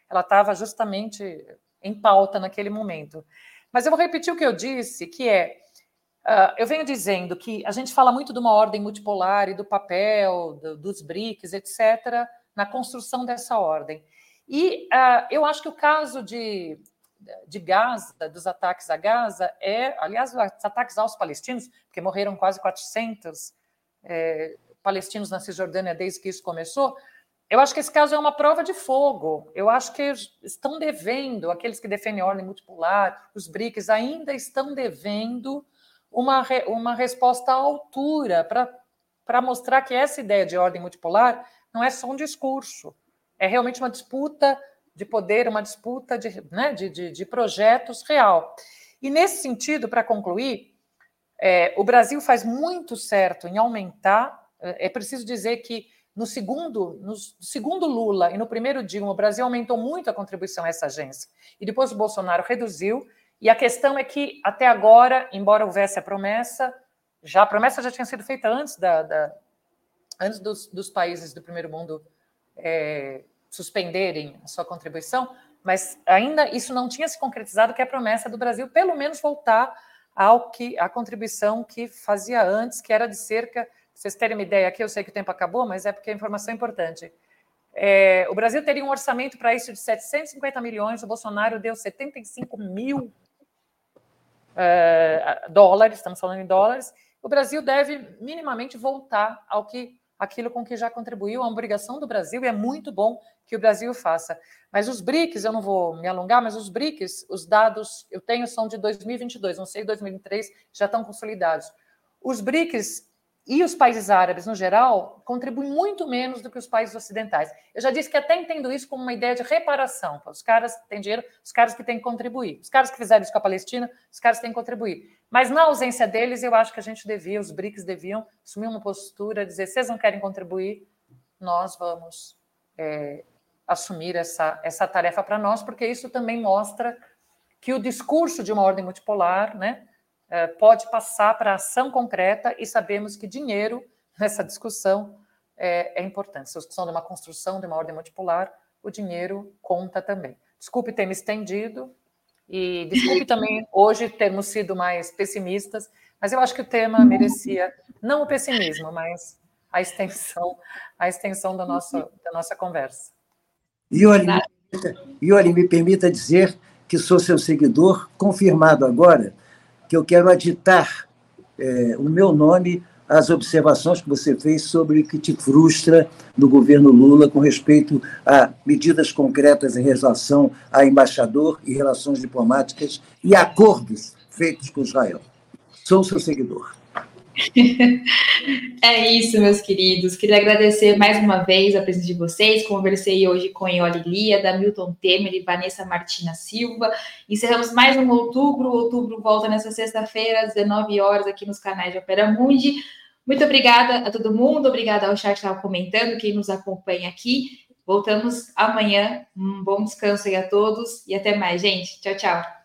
ela estava justamente em pauta naquele momento. Mas eu vou repetir o que eu disse, que é Uh, eu venho dizendo que a gente fala muito de uma ordem multipolar e do papel do, dos BRICS, etc., na construção dessa ordem. E uh, eu acho que o caso de, de Gaza, dos ataques a Gaza, é, aliás, os ataques aos palestinos, porque morreram quase 400 é, palestinos na Cisjordânia desde que isso começou. Eu acho que esse caso é uma prova de fogo. Eu acho que estão devendo, aqueles que defendem a ordem multipolar, os BRICS, ainda estão devendo uma, uma resposta à altura para mostrar que essa ideia de ordem multipolar não é só um discurso, é realmente uma disputa de poder, uma disputa de, né, de, de, de projetos real. E nesse sentido, para concluir, é, o Brasil faz muito certo em aumentar. É, é preciso dizer que no segundo, no segundo Lula e no primeiro Dilma, o Brasil aumentou muito a contribuição a essa agência. E depois o Bolsonaro reduziu, e a questão é que, até agora, embora houvesse a promessa, já a promessa já tinha sido feita antes, da, da antes dos, dos, países do primeiro mundo é, suspenderem a sua contribuição, mas ainda isso não tinha se concretizado, que é a promessa do Brasil, pelo menos voltar ao que a contribuição que fazia antes, que era de cerca, vocês terem uma ideia aqui, eu sei que o tempo acabou, mas é porque a informação é importante. É, o Brasil teria um orçamento para isso de 750 milhões, o Bolsonaro deu 75 mil é, dólares, estamos falando em dólares, o Brasil deve minimamente voltar ao que aquilo com que já contribuiu, a obrigação do Brasil, e é muito bom que o Brasil faça. Mas os BRICS, eu não vou me alongar, mas os BRICS, os dados eu tenho são de 2022, não sei 2023, já estão consolidados. Os BRICS e os países árabes, no geral, contribuem muito menos do que os países ocidentais. Eu já disse que até entendo isso como uma ideia de reparação. Os caras têm dinheiro, os caras que têm que contribuir. Os caras que fizeram isso com a Palestina, os caras têm que contribuir. Mas na ausência deles, eu acho que a gente devia, os BRICS deviam assumir uma postura, dizer: vocês não querem contribuir, nós vamos é, assumir essa, essa tarefa para nós, porque isso também mostra que o discurso de uma ordem multipolar, né? Eh, pode passar para ação concreta e sabemos que dinheiro nessa discussão é, é importante. Se a discussão de uma construção de uma ordem multipolar, o dinheiro conta também. Desculpe ter me estendido e desculpe também hoje termos sido mais pessimistas, mas eu acho que o tema merecia não o pessimismo, mas a extensão, a extensão da nossa, da nossa conversa. E olha, e olha, me permita dizer que sou seu seguidor, confirmado agora que eu quero aditar é, o meu nome às observações que você fez sobre o que te frustra no governo Lula com respeito a medidas concretas em relação a embaixador e relações diplomáticas e acordos feitos com Israel. Sou seu seguidor. É isso, meus queridos. Queria agradecer mais uma vez a presença de vocês. Conversei hoje com Ioli Lia, da Milton Temer e Vanessa Martina Silva. Encerramos mais um outubro. O outubro volta nessa sexta-feira, às 19 horas, aqui nos canais de Opera Mundi. Muito obrigada a todo mundo, obrigada ao chat que estava comentando, quem nos acompanha aqui. Voltamos amanhã. Um bom descanso aí a todos e até mais, gente. Tchau, tchau.